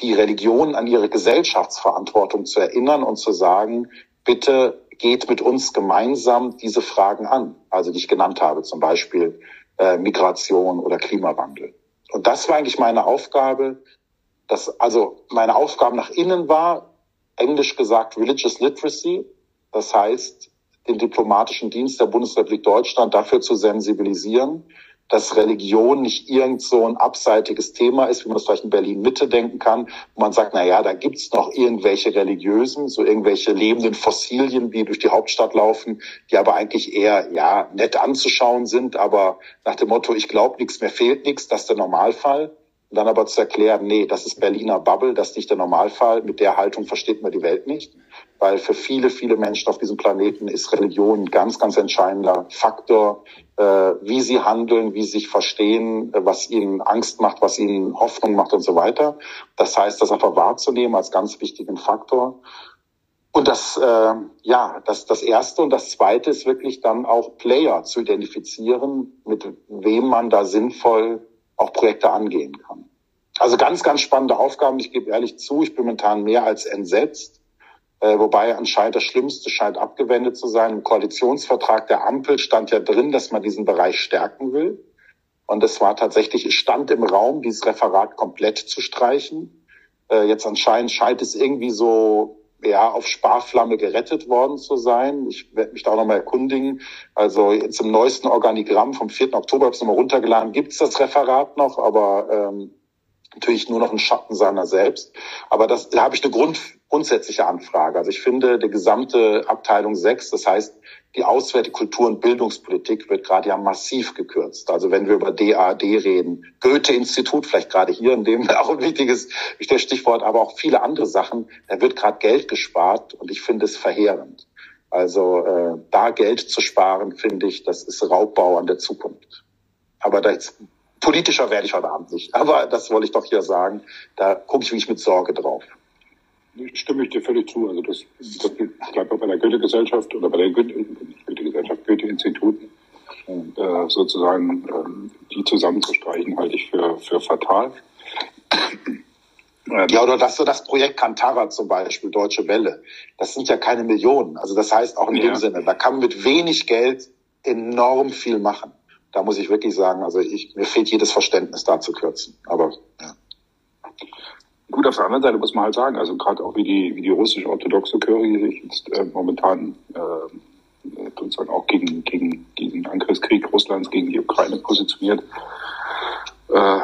die Religion an ihre Gesellschaftsverantwortung zu erinnern und zu sagen, bitte geht mit uns gemeinsam diese Fragen an, also die ich genannt habe, zum Beispiel äh, Migration oder Klimawandel. Und das war eigentlich meine Aufgabe, dass also meine Aufgabe nach innen war, englisch gesagt Religious Literacy, das heißt den diplomatischen Dienst der Bundesrepublik Deutschland dafür zu sensibilisieren, dass Religion nicht irgend so ein abseitiges Thema ist, wie man es vielleicht in Berlin Mitte denken kann, wo man sagt, na ja, da gibt's noch irgendwelche religiösen, so irgendwelche lebenden Fossilien, die durch die Hauptstadt laufen, die aber eigentlich eher ja nett anzuschauen sind, aber nach dem Motto, ich glaube nichts, mir fehlt nichts, das ist der Normalfall. Und dann aber zu erklären, nee, das ist Berliner Bubble, das ist nicht der Normalfall, mit der Haltung versteht man die Welt nicht. Weil für viele, viele Menschen auf diesem Planeten ist Religion ein ganz, ganz entscheidender Faktor, äh, wie sie handeln, wie sie sich verstehen, äh, was ihnen Angst macht, was ihnen Hoffnung macht und so weiter. Das heißt, das einfach wahrzunehmen als ganz wichtigen Faktor. Und das, äh, ja, das, das erste und das zweite ist wirklich dann auch Player zu identifizieren, mit wem man da sinnvoll auch Projekte angehen kann. Also ganz, ganz spannende Aufgaben. Ich gebe ehrlich zu, ich bin momentan mehr als entsetzt. Äh, wobei anscheinend das Schlimmste scheint abgewendet zu sein. Im Koalitionsvertrag der Ampel stand ja drin, dass man diesen Bereich stärken will. Und es war tatsächlich, es stand im Raum, dieses Referat komplett zu streichen. Äh, jetzt anscheinend scheint es irgendwie so ja, auf Sparflamme gerettet worden zu sein. Ich werde mich da auch nochmal erkundigen. Also jetzt im neuesten Organigramm vom 4. Oktober, habe ich nochmal runtergeladen, gibt es das Referat noch, aber ähm, natürlich nur noch ein Schatten seiner selbst. Aber das, da habe ich eine Grund, grundsätzliche Anfrage. Also ich finde, die gesamte Abteilung 6, das heißt die Auswärtige Kultur- und Bildungspolitik wird gerade ja massiv gekürzt. Also wenn wir über DAD reden, Goethe-Institut, vielleicht gerade hier in dem auch ein wichtiges Stichwort, aber auch viele andere Sachen, da wird gerade Geld gespart und ich finde es verheerend. Also äh, da Geld zu sparen, finde ich, das ist Raubbau an der Zukunft. Aber da ist, politischer werde ich heute Abend nicht. Aber das wollte ich doch hier sagen. Da gucke ich wirklich mit Sorge drauf stimme ich dir völlig zu. Also das, das bleibt auch bei der Goethe-Gesellschaft oder bei der Goethe-Gesellschaft, Goethe-Instituten äh, sozusagen ähm, die zusammenzustreichen, halte ich für, für fatal. Ja, oder das so das Projekt Kantara zum Beispiel, Deutsche Welle. Das sind ja keine Millionen. Also das heißt auch in ja. dem Sinne, da kann man mit wenig Geld enorm viel machen. Da muss ich wirklich sagen, also ich, mir fehlt jedes Verständnis da zu kürzen. Aber ja. Gut, auf der anderen Seite muss man halt sagen, also gerade auch wie die, wie die russisch-orthodoxe Kirche sich jetzt äh, momentan äh, sozusagen auch gegen, gegen diesen Angriffskrieg Russlands gegen die Ukraine positioniert, äh,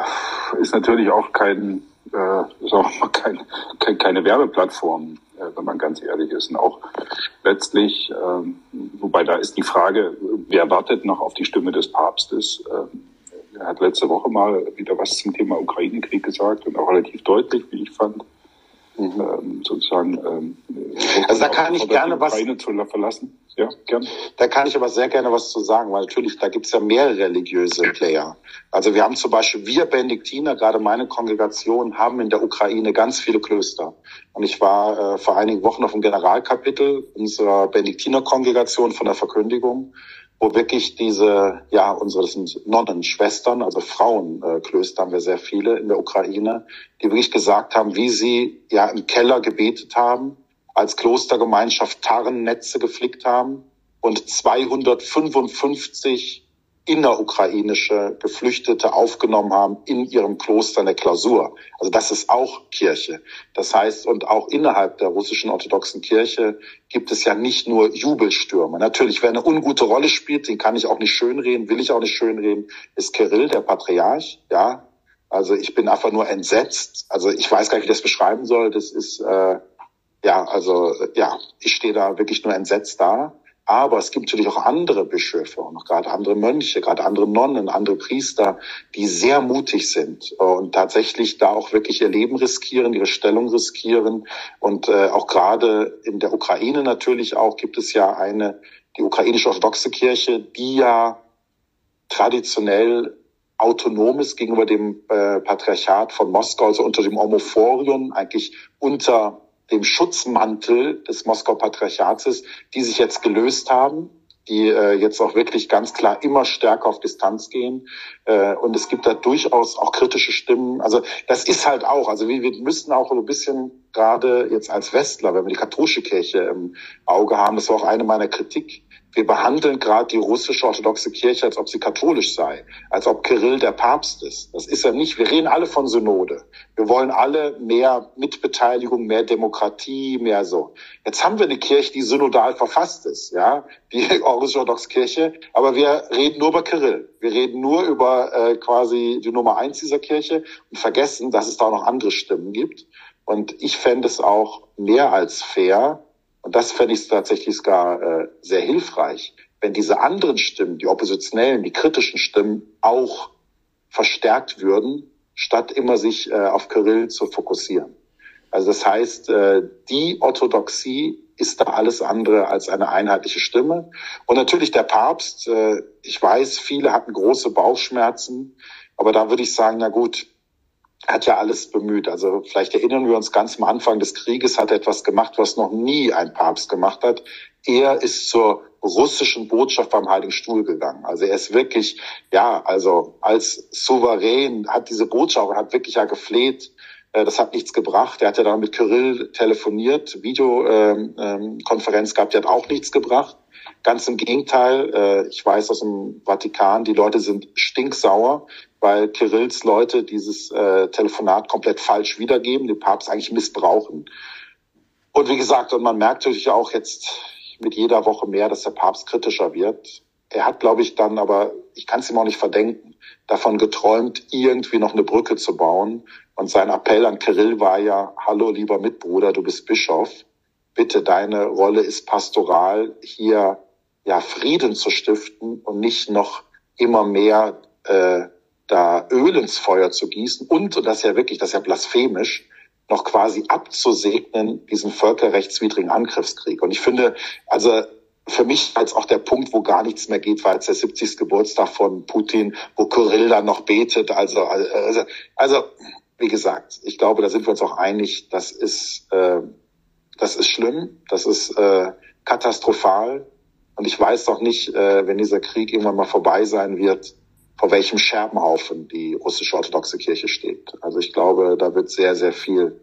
ist natürlich auch kein, äh, ist auch kein, kein, keine Werbeplattform, äh, wenn man ganz ehrlich ist. Und auch letztlich, äh, wobei da ist die Frage, wer wartet noch auf die Stimme des Papstes? Äh, er hat letzte Woche mal wieder was zum Thema Ukraine-Krieg gesagt und auch relativ deutlich, wie ich fand. Mhm. Ähm, sozusagen ähm, also da kann ich gerne was zu verlassen. Ja, gern. Da kann ich aber sehr gerne was zu sagen, weil natürlich, da gibt's ja mehrere religiöse Player. Also wir haben zum Beispiel, wir Benediktiner, gerade meine Kongregation, haben in der Ukraine ganz viele Klöster. Und ich war äh, vor einigen Wochen auf dem Generalkapitel unserer Benediktiner-Kongregation von der Verkündigung wo wirklich diese, ja, unsere, das sind Nonnenschwestern, also Frauenklöster haben wir sehr viele in der Ukraine, die wirklich gesagt haben, wie sie ja im Keller gebetet haben, als Klostergemeinschaft Tarnnetze geflickt haben und 255 innerukrainische Geflüchtete aufgenommen haben in ihrem Kloster in der Klausur. Also das ist auch Kirche. Das heißt, und auch innerhalb der russischen orthodoxen Kirche gibt es ja nicht nur Jubelstürme. Natürlich, wer eine ungute Rolle spielt, den kann ich auch nicht schönreden, will ich auch nicht schönreden, ist Kirill, der Patriarch, ja. Also ich bin einfach nur entsetzt. Also ich weiß gar nicht, wie ich das beschreiben soll. Das ist, äh, ja, also ja, ich stehe da wirklich nur entsetzt da. Aber es gibt natürlich auch andere Bischöfe und auch gerade andere Mönche, gerade andere Nonnen, andere Priester, die sehr mutig sind und tatsächlich da auch wirklich ihr Leben riskieren, ihre Stellung riskieren. Und äh, auch gerade in der Ukraine natürlich auch gibt es ja eine, die ukrainische orthodoxe Kirche, die ja traditionell autonom ist gegenüber dem äh, Patriarchat von Moskau, also unter dem Homophorion, eigentlich unter dem Schutzmantel des Moskauer Patriarchats, die sich jetzt gelöst haben, die äh, jetzt auch wirklich ganz klar immer stärker auf Distanz gehen. Äh, und es gibt da durchaus auch kritische Stimmen. Also das ist halt auch, also wir, wir müssten auch ein bisschen gerade jetzt als Westler, wenn wir die katholische Kirche im Auge haben, das war auch eine meiner Kritik, wir behandeln gerade die russische orthodoxe Kirche, als ob sie katholisch sei, als ob Kirill der Papst ist. Das ist er nicht. Wir reden alle von Synode. Wir wollen alle mehr Mitbeteiligung, mehr Demokratie, mehr so. Jetzt haben wir eine Kirche, die synodal verfasst ist, ja, die russische orthodoxe Kirche, aber wir reden nur über Kirill. Wir reden nur über äh, quasi die Nummer eins dieser Kirche und vergessen, dass es da auch noch andere Stimmen gibt. Und ich fände es auch mehr als fair, und das fände ich tatsächlich gar äh, sehr hilfreich, wenn diese anderen Stimmen, die oppositionellen, die kritischen Stimmen auch verstärkt würden, statt immer sich äh, auf Kyrill zu fokussieren. Also das heißt, äh, die Orthodoxie ist da alles andere als eine einheitliche Stimme. Und natürlich der Papst, äh, ich weiß, viele hatten große Bauchschmerzen, aber da würde ich sagen, na gut, hat ja alles bemüht. Also vielleicht erinnern wir uns ganz am Anfang des Krieges, hat er etwas gemacht, was noch nie ein Papst gemacht hat. Er ist zur russischen Botschaft beim Heiligen Stuhl gegangen. Also er ist wirklich, ja, also als Souverän hat diese Botschaft, hat wirklich ja gefleht, äh, das hat nichts gebracht. Er hat ja dann mit Kyrill telefoniert, Videokonferenz gehabt, die hat auch nichts gebracht. Ganz im Gegenteil, äh, ich weiß aus dem Vatikan, die Leute sind stinksauer weil Kirills Leute dieses äh, Telefonat komplett falsch wiedergeben, den Papst eigentlich missbrauchen. Und wie gesagt, und man merkt natürlich auch jetzt mit jeder Woche mehr, dass der Papst kritischer wird. Er hat, glaube ich, dann aber, ich kann es ihm auch nicht verdenken, davon geträumt, irgendwie noch eine Brücke zu bauen. Und sein Appell an Kirill war ja, hallo lieber Mitbruder, du bist Bischof. Bitte, deine Rolle ist pastoral, hier ja Frieden zu stiften und nicht noch immer mehr äh, da Öl ins Feuer zu gießen und, und das ist ja wirklich, das ist ja blasphemisch, noch quasi abzusegnen, diesen völkerrechtswidrigen Angriffskrieg. Und ich finde, also für mich als auch der Punkt, wo gar nichts mehr geht, war jetzt der 70. Geburtstag von Putin, wo Kyrill dann noch betet. Also, also, also wie gesagt, ich glaube, da sind wir uns auch einig, das ist, äh, das ist schlimm, das ist äh, katastrophal. Und ich weiß doch nicht, äh, wenn dieser Krieg irgendwann mal vorbei sein wird, vor welchem Scherbenhaufen die russische orthodoxe Kirche steht. Also ich glaube, da wird sehr, sehr viel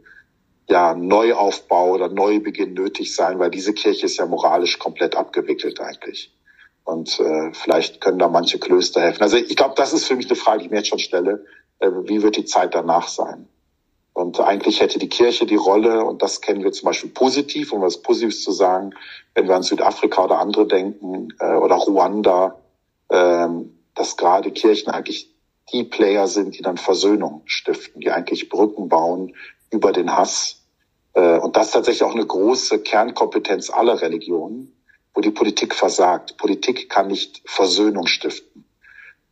ja, Neuaufbau oder Neubeginn nötig sein, weil diese Kirche ist ja moralisch komplett abgewickelt eigentlich. Und äh, vielleicht können da manche Klöster helfen. Also ich glaube, das ist für mich eine Frage, die ich mir jetzt schon stelle. Äh, wie wird die Zeit danach sein? Und eigentlich hätte die Kirche die Rolle, und das kennen wir zum Beispiel positiv, um was Positives zu sagen, wenn wir an Südafrika oder andere denken, äh, oder Ruanda, ähm, dass gerade Kirchen eigentlich die Player sind, die dann Versöhnung stiften, die eigentlich Brücken bauen über den Hass. Äh, und das ist tatsächlich auch eine große Kernkompetenz aller Religionen, wo die Politik versagt. Politik kann nicht Versöhnung stiften.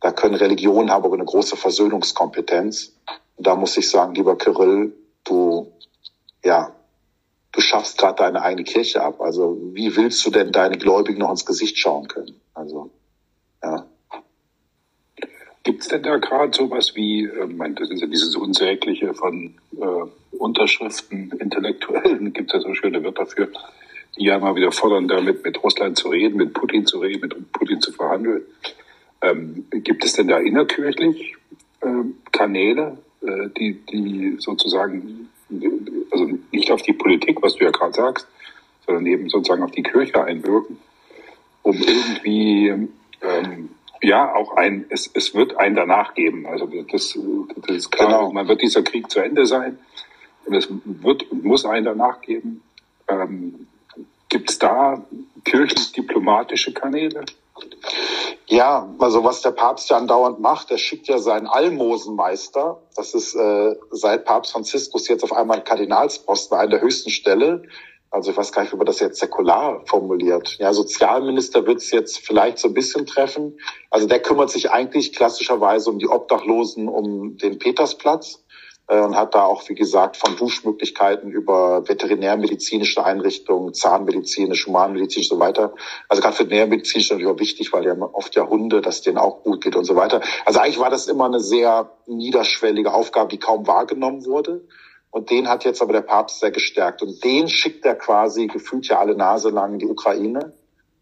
Da können Religionen haben aber eine große Versöhnungskompetenz. Und da muss ich sagen, lieber Kyrill, du, ja, du schaffst gerade deine eigene Kirche ab. Also wie willst du denn deine Gläubigen noch ins Gesicht schauen können? Also, ja. Gibt es denn da gerade sowas wie, äh, mein, das ist ja dieses Unsägliche von äh, Unterschriften, Intellektuellen, gibt es ja so schöne Wörter für, die ja mal wieder fordern, damit mit Russland zu reden, mit Putin zu reden, mit Putin zu verhandeln. Ähm, gibt es denn da innerkirchlich äh, Kanäle, äh, die, die sozusagen, also nicht auf die Politik, was du ja gerade sagst, sondern eben sozusagen auf die Kirche einwirken, um irgendwie ähm, ja, auch ein, es, es wird ein danach geben. Also das, das ist klar, genau. man wird dieser Krieg zu Ende sein. Und es wird und muss ein danach geben. Ähm, Gibt es da kirchlich-diplomatische Kanäle? Ja, also was der Papst ja andauernd macht, er schickt ja seinen Almosenmeister, das ist äh, seit Papst Franziskus jetzt auf einmal Kardinalsposten an der höchsten Stelle, also ich weiß gar nicht, wie man das jetzt säkular formuliert. Ja, Sozialminister wird es jetzt vielleicht so ein bisschen treffen. Also der kümmert sich eigentlich klassischerweise um die Obdachlosen, um den Petersplatz und hat da auch, wie gesagt, von Duschmöglichkeiten über veterinärmedizinische Einrichtungen, zahnmedizinisch, humanmedizinisch und so weiter. Also gerade veterinärmedizinisch ist natürlich auch wichtig, weil haben oft ja Hunde, dass denen auch gut geht und so weiter. Also eigentlich war das immer eine sehr niederschwellige Aufgabe, die kaum wahrgenommen wurde. Und den hat jetzt aber der Papst sehr gestärkt. Und den schickt er quasi gefühlt ja alle Nase lang in die Ukraine,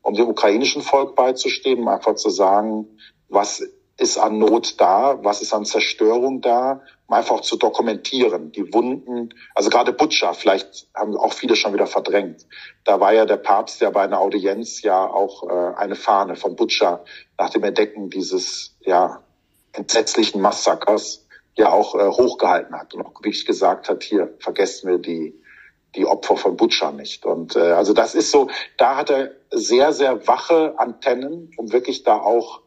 um dem ukrainischen Volk beizustehen, um einfach zu sagen, was ist an Not da, was ist an Zerstörung da, um einfach zu dokumentieren, die Wunden, also gerade Butcher, vielleicht haben auch viele schon wieder verdrängt. Da war ja der Papst ja bei einer Audienz ja auch äh, eine Fahne von Butcher nach dem Entdecken dieses ja entsetzlichen Massakers ja auch äh, hochgehalten hat und auch wirklich gesagt hat, hier vergessen wir die die Opfer von Butcher nicht. Und äh, also das ist so, da hat er sehr, sehr wache Antennen, um wirklich da auch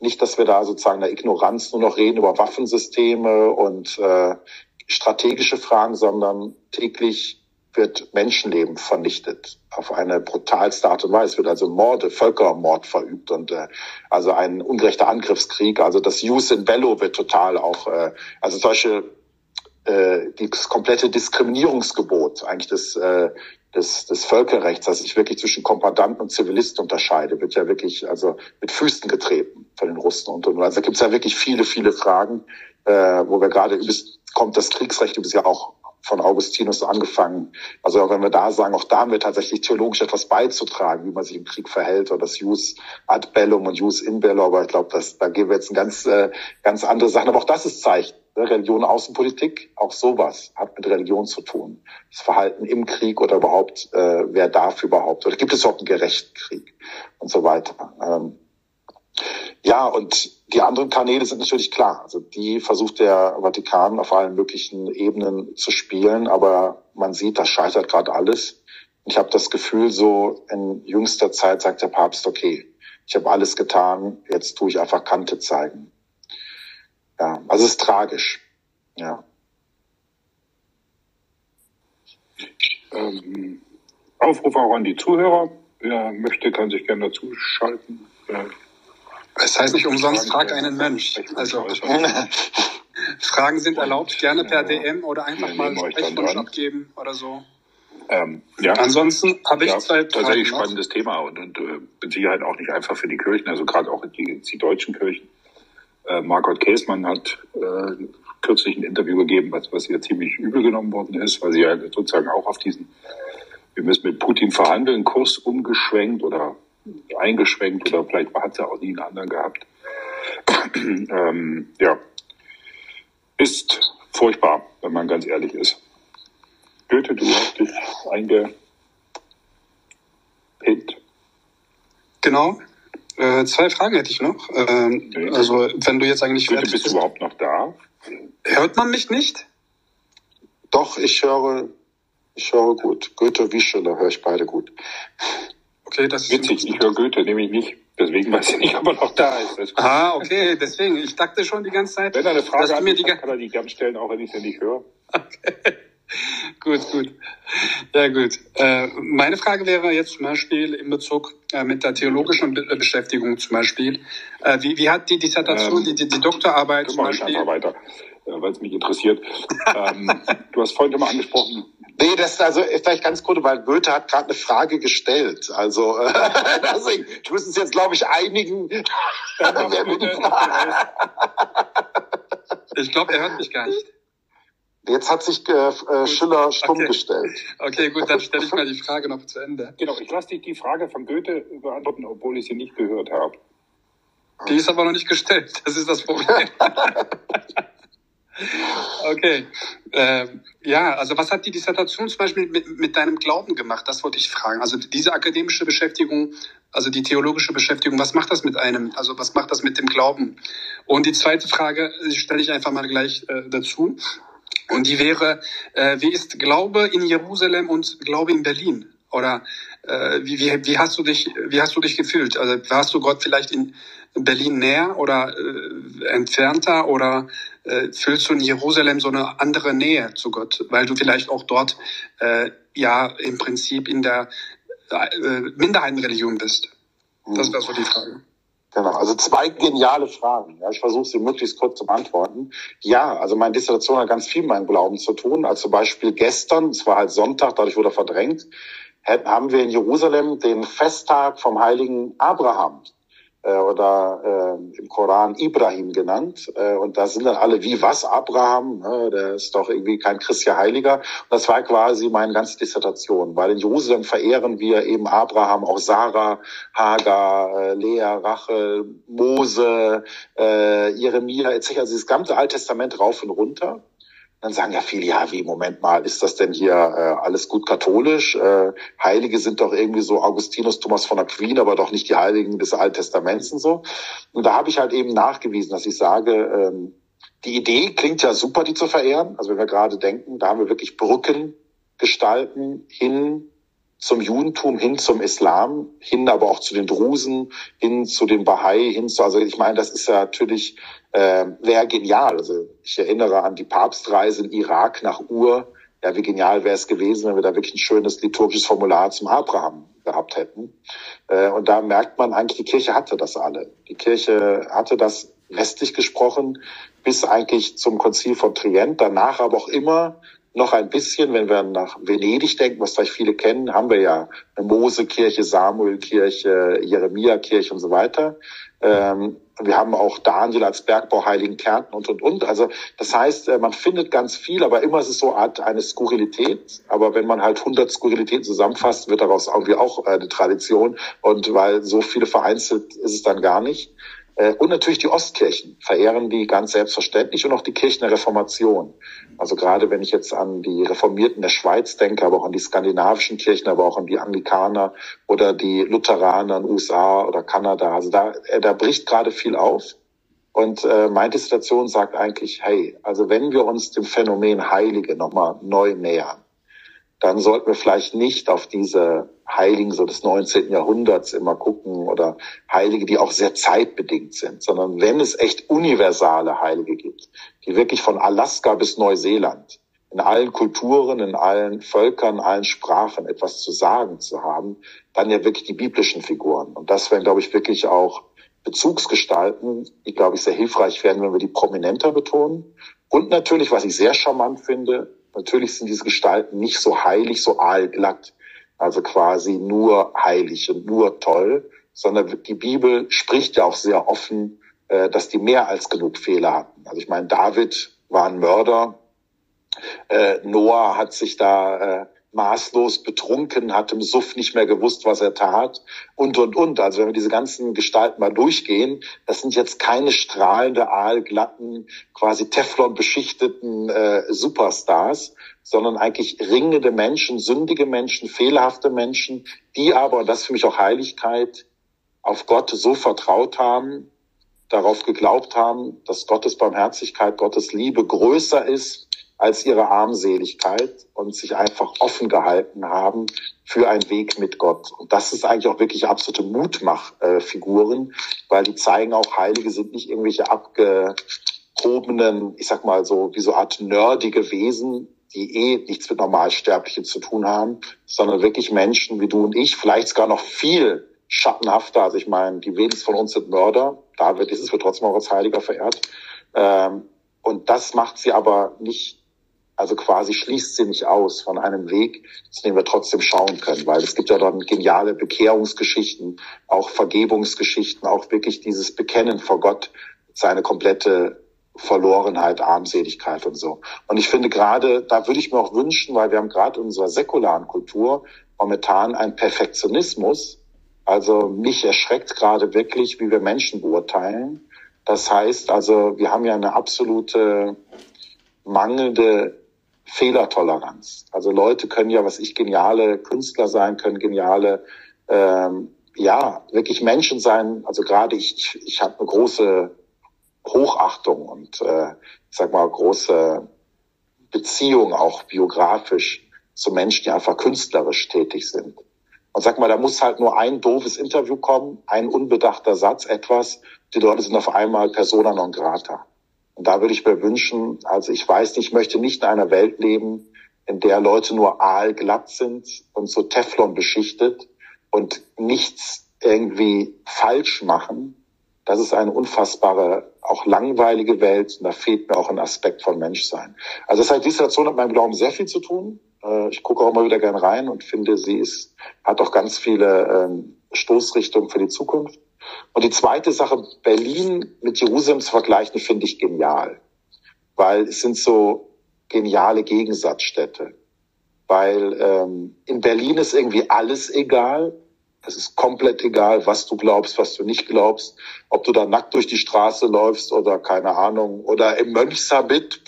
nicht, dass wir da sozusagen der Ignoranz nur noch reden über Waffensysteme und äh, strategische Fragen, sondern täglich wird Menschenleben vernichtet auf eine brutalste Art und Weise. Es wird also Morde, Völkermord verübt und äh, also ein ungerechter Angriffskrieg. Also das Jus in Bello wird total auch, äh, also solche äh, das komplette Diskriminierungsgebot eigentlich des, äh, des, des Völkerrechts, das sich wirklich zwischen Kommandanten und Zivilisten unterscheidet, wird ja wirklich also mit Füßen getreten von den Russen und, und also da gibt es ja wirklich viele, viele Fragen, äh, wo wir gerade kommt das Kriegsrecht übrigens ja auch von Augustinus angefangen. Also wenn wir da sagen, auch da haben wir tatsächlich theologisch etwas beizutragen, wie man sich im Krieg verhält oder das Jus ad bellum und Jus in bello. Aber ich glaube, da gehen wir jetzt in ganz, äh, ganz andere Sachen. Aber auch das ist Zeichen. Ne? Religion, Außenpolitik, auch sowas hat mit Religion zu tun. Das Verhalten im Krieg oder überhaupt, äh, wer darf überhaupt, oder gibt es überhaupt einen gerechten Krieg und so weiter. Ähm, ja, und die anderen Kanäle sind natürlich klar. Also die versucht der Vatikan auf allen möglichen Ebenen zu spielen, aber man sieht, das scheitert gerade alles. Ich habe das Gefühl, so in jüngster Zeit sagt der Papst, okay, ich habe alles getan, jetzt tue ich einfach Kante zeigen. Ja, also es ist tragisch. Ja. Ähm, Aufruf auch an die Zuhörer. Wer möchte, kann sich gerne dazu schalten. Äh, es heißt nicht umsonst, frag einen Mensch. Also, Fragen sind erlaubt, gerne per DM oder einfach mal Sprechwunsch abgeben oder so. Ähm, ja. Ansonsten habe ich ja, zwei Tatsächlich spannendes Thema und, und äh, mit Sicherheit auch nicht einfach für die Kirchen, also gerade auch die, die deutschen Kirchen. Äh, Margot Käßmann hat äh, kürzlich ein Interview gegeben, was, was ihr ziemlich übel genommen worden ist, weil sie ja sozusagen auch auf diesen, wir müssen mit Putin verhandeln, Kurs umgeschwenkt oder eingeschwenkt oder vielleicht hat sie auch nie einen anderen gehabt. ähm, ja, ist furchtbar, wenn man ganz ehrlich ist. Goethe, du hast dich eingepinnt. Genau. Äh, zwei Fragen hätte ich noch. Ähm, okay. Also, wenn du jetzt eigentlich Goethe, bist, bist du überhaupt noch da? Hört man mich nicht? Doch, ich höre, ich höre gut. Goethe wie Schiller höre ich beide gut. Okay, das ist witzig. Ich höre Goethe nämlich nicht. Deswegen weiß ich nicht, ob er noch da ist. Ah, okay, deswegen. Ich dachte schon die ganze Zeit. Wenn er eine Frage hat, die kann er die ganz stellen, auch wenn ich sie nicht höre. Okay. gut, gut. Ja, gut. Äh, meine Frage wäre jetzt zum Beispiel in Bezug äh, mit der theologischen Be Beschäftigung zum Beispiel. Äh, wie, wie hat die Dissertation, ähm, die, die, die Doktorarbeit zum Beispiel? Einfach weiter, äh, weil es mich interessiert. ähm, du hast vorhin immer angesprochen, Nee, das ist also vielleicht ganz kurz, weil Goethe hat gerade eine Frage gestellt. Also äh, deswegen, ich muss es jetzt, glaube ich, einigen. ich glaube, er hört mich gar nicht. Jetzt hat sich äh, äh Schiller stumm okay. gestellt. Okay, gut, dann stelle ich mal die Frage noch zu Ende. Genau, ich lasse dich die Frage von Goethe beantworten, obwohl ich sie nicht gehört habe. Die ist aber noch nicht gestellt, das ist das Problem. Okay. Ähm, ja, also was hat die Dissertation zum Beispiel mit, mit deinem Glauben gemacht? Das wollte ich fragen. Also diese akademische Beschäftigung, also die theologische Beschäftigung, was macht das mit einem? Also was macht das mit dem Glauben? Und die zweite Frage stelle ich einfach mal gleich äh, dazu. Und die wäre, äh, wie ist Glaube in Jerusalem und Glaube in Berlin? Oder äh, wie, wie, wie hast du dich, wie hast du dich gefühlt? Also warst du Gott vielleicht in Berlin näher oder äh, entfernter oder äh, fühlst du in Jerusalem so eine andere Nähe zu Gott, weil du vielleicht auch dort äh, ja im Prinzip in der äh, Minderheitenreligion bist? Das wäre so die Frage. Genau, also zwei geniale Fragen. Ja, ich versuche sie möglichst kurz zu beantworten. Ja, also meine Dissertation hat ganz viel mit meinem Glauben zu tun. Also zum Beispiel gestern, es war halt Sonntag, dadurch wurde er verdrängt, haben wir in Jerusalem den Festtag vom heiligen Abraham. Äh, oder äh, im Koran Ibrahim genannt. Äh, und da sind dann alle, wie was Abraham? Ne? Der ist doch irgendwie kein christlicher Heiliger. Und das war quasi meine ganze Dissertation, weil in Jerusalem verehren wir eben Abraham, auch Sarah, Hagar, äh, Lea, Rachel, Mose, äh, Jeremia etc. Also das ganze Alte Testament rauf und runter. Dann sagen ja viele, ja, wie, Moment mal, ist das denn hier äh, alles gut katholisch? Äh, Heilige sind doch irgendwie so Augustinus, Thomas von Aquin, aber doch nicht die Heiligen des Alten Testaments und so. Und da habe ich halt eben nachgewiesen, dass ich sage, ähm, die Idee klingt ja super, die zu verehren. Also wenn wir gerade denken, da haben wir wirklich Brücken gestalten hin zum Judentum, hin zum Islam, hin aber auch zu den Drusen, hin zu den Bahai, hin zu, also ich meine, das ist ja natürlich, äh, wäre genial. Also ich erinnere an die Papstreise in Irak nach Ur. Ja, wie genial wäre es gewesen, wenn wir da wirklich ein schönes liturgisches Formular zum Abraham gehabt hätten. Äh, und da merkt man eigentlich, die Kirche hatte das alle. Die Kirche hatte das westlich gesprochen bis eigentlich zum Konzil von Trient, danach aber auch immer noch ein bisschen, wenn wir nach Venedig denken, was vielleicht viele kennen, haben wir ja Mosekirche, Samuelkirche, Jeremia-Kirche und so weiter. Ähm, wir haben auch Daniel als Bergbauheiligen Kärnten und, und, und. Also das heißt, äh, man findet ganz viel, aber immer ist es so eine Art eine Skurrilität. Aber wenn man halt 100 Skurrilitäten zusammenfasst, wird daraus irgendwie auch äh, eine Tradition. Und weil so viele vereinzelt ist es dann gar nicht. Äh, und natürlich die Ostkirchen verehren die ganz selbstverständlich und auch die Kirchen der Reformation. Also gerade wenn ich jetzt an die Reformierten der Schweiz denke, aber auch an die skandinavischen Kirchen, aber auch an die Anglikaner oder die Lutheraner in USA oder Kanada. Also da, äh, da bricht gerade viel auf. Und äh, meine Dissertation sagt eigentlich, hey, also wenn wir uns dem Phänomen Heilige nochmal neu nähern, dann sollten wir vielleicht nicht auf diese Heiligen so des 19. Jahrhunderts immer gucken oder Heilige, die auch sehr zeitbedingt sind, sondern wenn es echt universale Heilige gibt, die wirklich von Alaska bis Neuseeland in allen Kulturen, in allen Völkern, allen Sprachen etwas zu sagen zu haben, dann ja wirklich die biblischen Figuren. Und das wären, glaube ich, wirklich auch Bezugsgestalten, die, glaube ich, sehr hilfreich werden, wenn wir die prominenter betonen. Und natürlich, was ich sehr charmant finde, natürlich sind diese Gestalten nicht so heilig, so aalglatt, also quasi nur heilig und nur toll, sondern die Bibel spricht ja auch sehr offen, äh, dass die mehr als genug Fehler hatten. Also ich meine, David war ein Mörder, äh, Noah hat sich da äh, maßlos betrunken, hat im Suff nicht mehr gewusst, was er tat und, und, und. Also wenn wir diese ganzen Gestalten mal durchgehen, das sind jetzt keine strahlende, aalglatten, quasi Teflon beschichteten äh, Superstars, sondern eigentlich ringende Menschen, sündige Menschen, fehlerhafte Menschen, die aber, das ist für mich auch Heiligkeit, auf Gott so vertraut haben, darauf geglaubt haben, dass Gottes Barmherzigkeit, Gottes Liebe größer ist als ihre Armseligkeit und sich einfach offen gehalten haben für einen Weg mit Gott. Und das ist eigentlich auch wirklich absolute Mutmachfiguren, weil die zeigen auch, Heilige sind nicht irgendwelche abgehobenen, ich sag mal so, wie so Art nerdige Wesen, die eh nichts mit Normalsterblichen zu tun haben, sondern wirklich Menschen wie du und ich, vielleicht sogar noch viel schattenhafter. Also ich meine, die wenigsten von uns sind Mörder. David ist es, wird trotzdem auch als Heiliger verehrt. Ähm, und das macht sie aber nicht, also quasi schließt sie nicht aus von einem Weg, zu dem wir trotzdem schauen können, weil es gibt ja dann geniale Bekehrungsgeschichten, auch Vergebungsgeschichten, auch wirklich dieses Bekennen vor Gott, seine komplette Verlorenheit, Armseligkeit und so. Und ich finde gerade, da würde ich mir auch wünschen, weil wir haben gerade in unserer säkularen Kultur momentan einen Perfektionismus. Also mich erschreckt gerade wirklich, wie wir Menschen beurteilen. Das heißt also, wir haben ja eine absolute mangelnde Fehlertoleranz. Also Leute können ja, was ich, geniale Künstler sein, können geniale, ähm, ja, wirklich Menschen sein. Also gerade ich, ich, ich habe eine große Hochachtung und äh, ich sag mal große Beziehung auch biografisch zu Menschen, die einfach künstlerisch tätig sind. Und sag mal, da muss halt nur ein doofes Interview kommen, ein unbedachter Satz, etwas, die Leute sind auf einmal persona non grata. Und da würde ich mir wünschen, also ich weiß nicht, ich möchte nicht in einer Welt leben, in der Leute nur aalglatt sind und so Teflon beschichtet und nichts irgendwie falsch machen, das ist eine unfassbare, auch langweilige Welt. Und da fehlt mir auch ein Aspekt von Menschsein. Also das heißt, die Situation hat meinem Glauben sehr viel zu tun. Äh, ich gucke auch immer wieder gern rein und finde, sie ist, hat auch ganz viele ähm, Stoßrichtungen für die Zukunft. Und die zweite Sache, Berlin mit Jerusalem zu vergleichen, finde ich genial. Weil es sind so geniale Gegensatzstädte. Weil ähm, in Berlin ist irgendwie alles egal. Es ist komplett egal, was du glaubst, was du nicht glaubst. Ob du da nackt durch die Straße läufst oder keine Ahnung. Oder im Mönchshabit.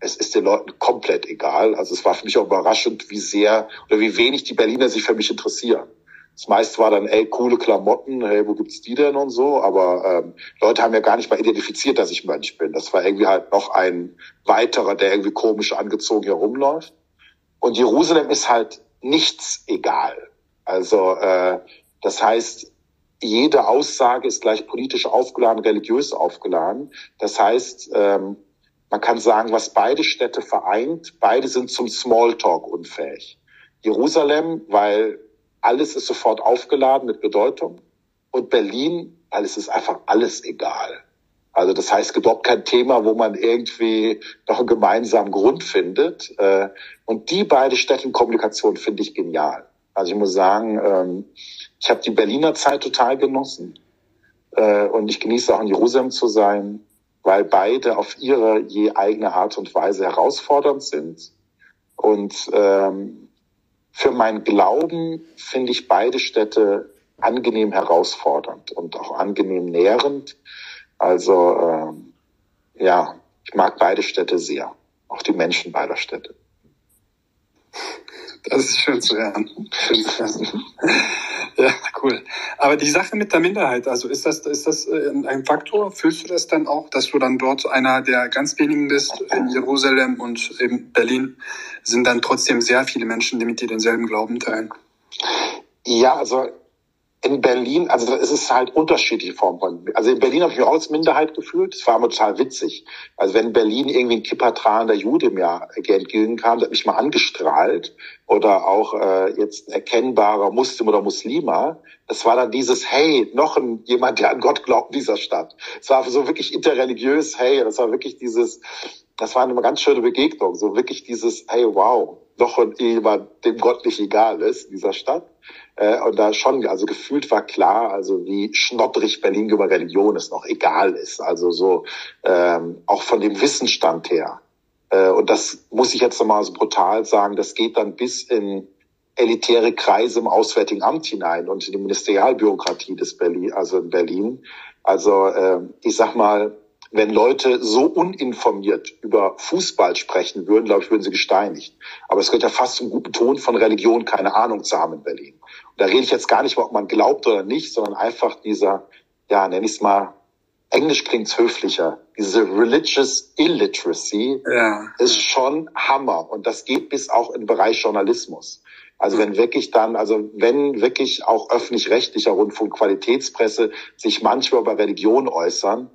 Es ist den Leuten komplett egal. Also es war für mich auch überraschend, wie sehr oder wie wenig die Berliner sich für mich interessieren. Das meiste war dann, ey, coole Klamotten, hey, wo gibt's die denn und so. Aber ähm, Leute haben ja gar nicht mal identifiziert, dass ich Mönch bin. Das war irgendwie halt noch ein weiterer, der irgendwie komisch angezogen herumläuft. Und Jerusalem ist halt nichts egal. Also äh, das heißt, jede Aussage ist gleich politisch aufgeladen, religiös aufgeladen. Das heißt, ähm, man kann sagen, was beide Städte vereint, beide sind zum Smalltalk unfähig. Jerusalem, weil alles ist sofort aufgeladen mit Bedeutung. Und Berlin, alles ist einfach alles egal. Also das heißt, es gibt überhaupt kein Thema, wo man irgendwie noch einen gemeinsamen Grund findet. Äh, und die beide Städtenkommunikation finde ich genial. Also ich muss sagen, ähm, ich habe die Berliner Zeit total genossen. Äh, und ich genieße auch in Jerusalem zu sein, weil beide auf ihre je eigene Art und Weise herausfordernd sind. Und ähm, für meinen Glauben finde ich beide Städte angenehm herausfordernd und auch angenehm nährend. Also ähm, ja, ich mag beide Städte sehr, auch die Menschen beider Städte. Das ist schön zu hören. Ja, cool. Aber die Sache mit der Minderheit, also ist das, ist das äh, ein Faktor? Fühlst du das dann auch, dass du dann dort einer der ganz wenigen bist in Jerusalem und in Berlin sind dann trotzdem sehr viele Menschen, die mit dir denselben Glauben teilen? Ja, also in Berlin, also es ist halt unterschiedliche Formen von. Also in Berlin habe ich mich auch als Minderheit gefühlt. Das war immer total witzig. Also wenn in Berlin irgendwie ein kippertragender Jude mir entgegenkam, der hat mich mal angestrahlt oder auch äh, jetzt ein erkennbarer Muslim oder Muslima. Das war dann dieses, hey, noch ein, jemand, der an Gott glaubt in dieser Stadt. Es war so wirklich interreligiös, hey, das war wirklich dieses, das war eine ganz schöne Begegnung. So wirklich dieses, hey, wow, noch jemand, dem Gott nicht egal ist in dieser Stadt. Äh, und da schon, also gefühlt war klar, also wie schnottrig Berlin über Religion es noch egal ist. Also so ähm, auch von dem Wissensstand her. Äh, und das muss ich jetzt nochmal so brutal sagen, das geht dann bis in elitäre Kreise im Auswärtigen Amt hinein und in die Ministerialbürokratie des Berlin, also in Berlin. Also äh, ich sag mal, wenn Leute so uninformiert über Fußball sprechen würden, glaube ich, würden sie gesteinigt. Aber es gehört ja fast zum guten Ton von Religion, keine Ahnung zu haben in Berlin. Da rede ich jetzt gar nicht, ob man glaubt oder nicht, sondern einfach dieser, ja, nenn ich es mal, Englisch klingt's höflicher. Diese religious illiteracy ja. ist schon Hammer. Und das geht bis auch im Bereich Journalismus. Also wenn wirklich dann, also wenn wirklich auch öffentlich-rechtlicher Rundfunk, Qualitätspresse sich manchmal über Religion äußern,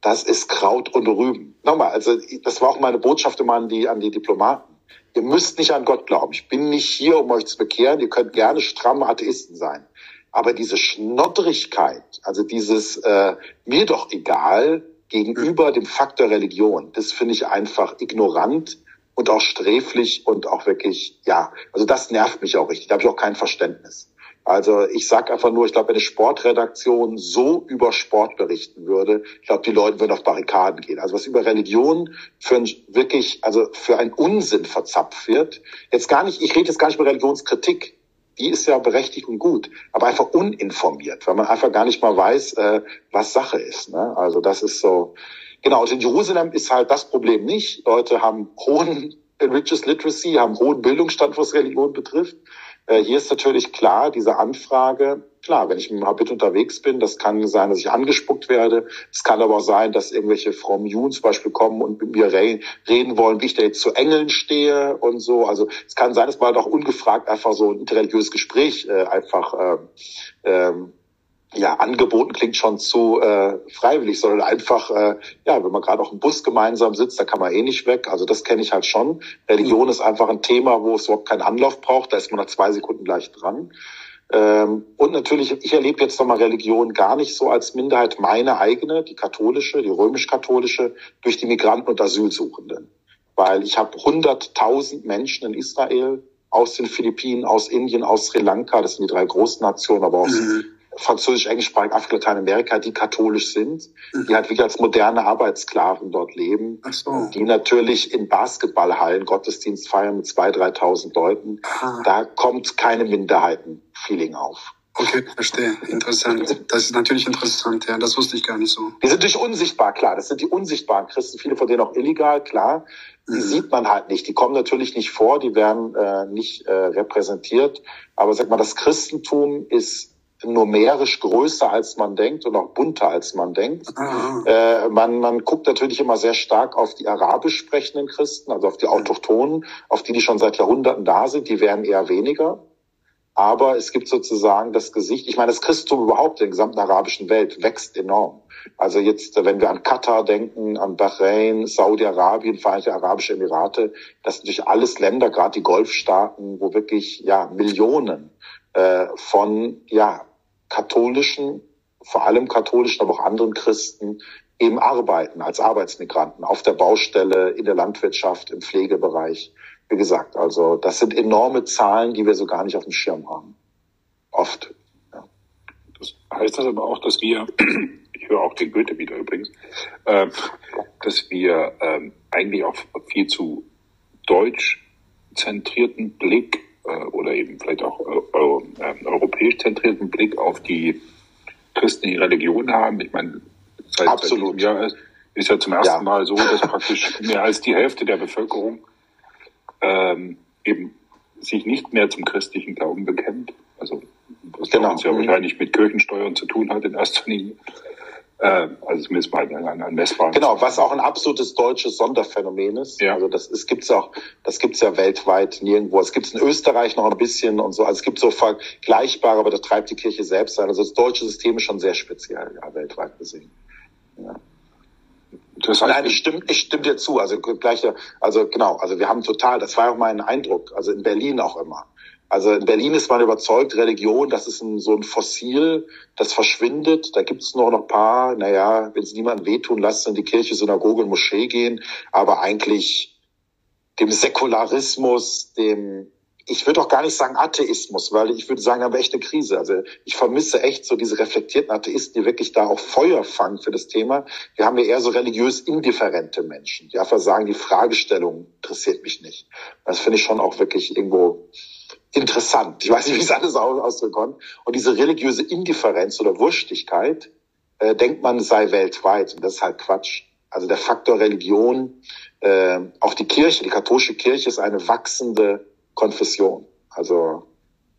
das ist Kraut und Rüben. Nochmal, also das war auch meine Botschaft immer an die, an die Diplomaten. Ihr müsst nicht an Gott glauben. Ich bin nicht hier, um euch zu bekehren. Ihr könnt gerne stramme Atheisten sein. Aber diese Schnotterigkeit, also dieses äh, mir doch egal gegenüber dem Faktor Religion, das finde ich einfach ignorant und auch sträflich und auch wirklich, ja, also das nervt mich auch richtig. Da habe ich auch kein Verständnis. Also ich sag einfach nur, ich glaube, wenn eine Sportredaktion so über Sport berichten würde, ich glaube, die Leute würden auf Barrikaden gehen. Also was über Religion für ein, wirklich, also für einen Unsinn verzapft wird. Jetzt gar nicht, ich rede jetzt gar nicht über Religionskritik. Die ist ja berechtigt und gut, aber einfach uninformiert, weil man einfach gar nicht mal weiß, äh, was Sache ist. Ne? Also das ist so. Genau, und in Jerusalem ist halt das Problem nicht. Leute haben hohen Religious Literacy, haben hohen Bildungsstand, was Religion betrifft. Äh, hier ist natürlich klar, diese Anfrage, klar, wenn ich mit dem Habit unterwegs bin, das kann sein, dass ich angespuckt werde. Es kann aber auch sein, dass irgendwelche Frau Juden zum Beispiel kommen und mit mir reden wollen, wie ich da jetzt zu Engeln stehe und so. Also es kann sein, dass man halt auch ungefragt einfach so ein interreligiöses Gespräch äh, einfach äh, ähm, ja, angeboten klingt schon zu äh, freiwillig, sondern einfach, äh, ja, wenn man gerade auch im Bus gemeinsam sitzt, da kann man eh nicht weg. Also das kenne ich halt schon. Religion ist einfach ein Thema, wo es überhaupt keinen Anlauf braucht. Da ist man nach zwei Sekunden gleich dran. Ähm, und natürlich, ich erlebe jetzt nochmal Religion gar nicht so als Minderheit, meine eigene, die katholische, die römisch-katholische, durch die Migranten und Asylsuchenden. Weil ich habe hunderttausend Menschen in Israel, aus den Philippinen, aus Indien, aus Sri Lanka, das sind die drei großen Nationen, aber auch mhm französisch, englischsprachig, Afrika, Lateinamerika, die katholisch sind, mhm. die halt wirklich als moderne Arbeitssklaven dort leben, so. die natürlich in Basketballhallen Gottesdienst feiern mit zwei, dreitausend Leuten. Aha. Da kommt keine Minderheiten-Feeling auf. Okay, verstehe. Interessant. Das ist natürlich interessant, ja. Das wusste ich gar nicht so. Die sind durch unsichtbar, klar. Das sind die unsichtbaren Christen. Viele von denen auch illegal, klar. Die mhm. sieht man halt nicht. Die kommen natürlich nicht vor. Die werden äh, nicht äh, repräsentiert. Aber sag mal, das Christentum ist numerisch größer als man denkt und auch bunter als man denkt. Mhm. Äh, man, man guckt natürlich immer sehr stark auf die arabisch sprechenden Christen, also auf die Autochthonen, auf die, die schon seit Jahrhunderten da sind. Die werden eher weniger. Aber es gibt sozusagen das Gesicht. Ich meine, das Christentum überhaupt in der gesamten arabischen Welt wächst enorm. Also jetzt, wenn wir an Katar denken, an Bahrain, Saudi-Arabien, Vereinigte Arabische Emirate, das sind natürlich alles Länder, gerade die Golfstaaten, wo wirklich ja Millionen äh, von ja katholischen, vor allem katholischen, aber auch anderen Christen eben arbeiten als Arbeitsmigranten auf der Baustelle, in der Landwirtschaft, im Pflegebereich. Wie gesagt, also das sind enorme Zahlen, die wir so gar nicht auf dem Schirm haben. Oft. Ja. Das heißt das aber auch, dass wir, ich höre auch den Goethe wieder übrigens, äh, dass wir äh, eigentlich auch viel zu deutsch zentrierten Blick äh, oder eben vielleicht auch euro, äh, europäisch zentrierten Blick auf die christliche Religion haben. Ich meine, seit, Absolut. seit Jahr ist, ist ja zum ersten ja. Mal so, dass praktisch mehr als die Hälfte der Bevölkerung ähm, eben sich nicht mehr zum christlichen Glauben bekennt. Also was genau. uns ja mhm. wahrscheinlich mit Kirchensteuern zu tun hat in erster Linie. Äh, also mal ein, ein messbares. Genau, was auch ein absolutes deutsches Sonderphänomen ist. Ja. Also das ist, gibt's auch, das gibt's ja weltweit nirgendwo. Es gibt's in Österreich noch ein bisschen und so. Also es gibt so vergleichbare, aber da treibt die Kirche selbst ein. Also das deutsche System ist schon sehr speziell, ja, weltweit gesehen. Ja. Das heißt, Nein, ich stimme, ich stimme dir zu. Also gleich, also genau, also wir haben total, das war auch mein Eindruck, also in Berlin auch immer. Also in Berlin ist man überzeugt, Religion, das ist ein, so ein Fossil, das verschwindet. Da gibt es noch ein paar, naja, wenn es niemandem wehtun, lasst in die Kirche, Synagoge und Moschee gehen. Aber eigentlich dem Säkularismus, dem ich würde auch gar nicht sagen Atheismus, weil ich würde sagen, aber echt eine Krise. Also ich vermisse echt so diese reflektierten Atheisten, die wirklich da auch Feuer fangen für das Thema. Wir haben ja eher so religiös indifferente Menschen, die einfach sagen, die Fragestellung interessiert mich nicht. Das finde ich schon auch wirklich irgendwo interessant. Ich weiß nicht, wie ich es alles ausdrücken kann. Und diese religiöse Indifferenz oder Wurstigkeit, äh, denkt man, sei weltweit. Und das ist halt Quatsch. Also der Faktor Religion, äh, auch die Kirche, die katholische Kirche ist eine wachsende Konfession. Also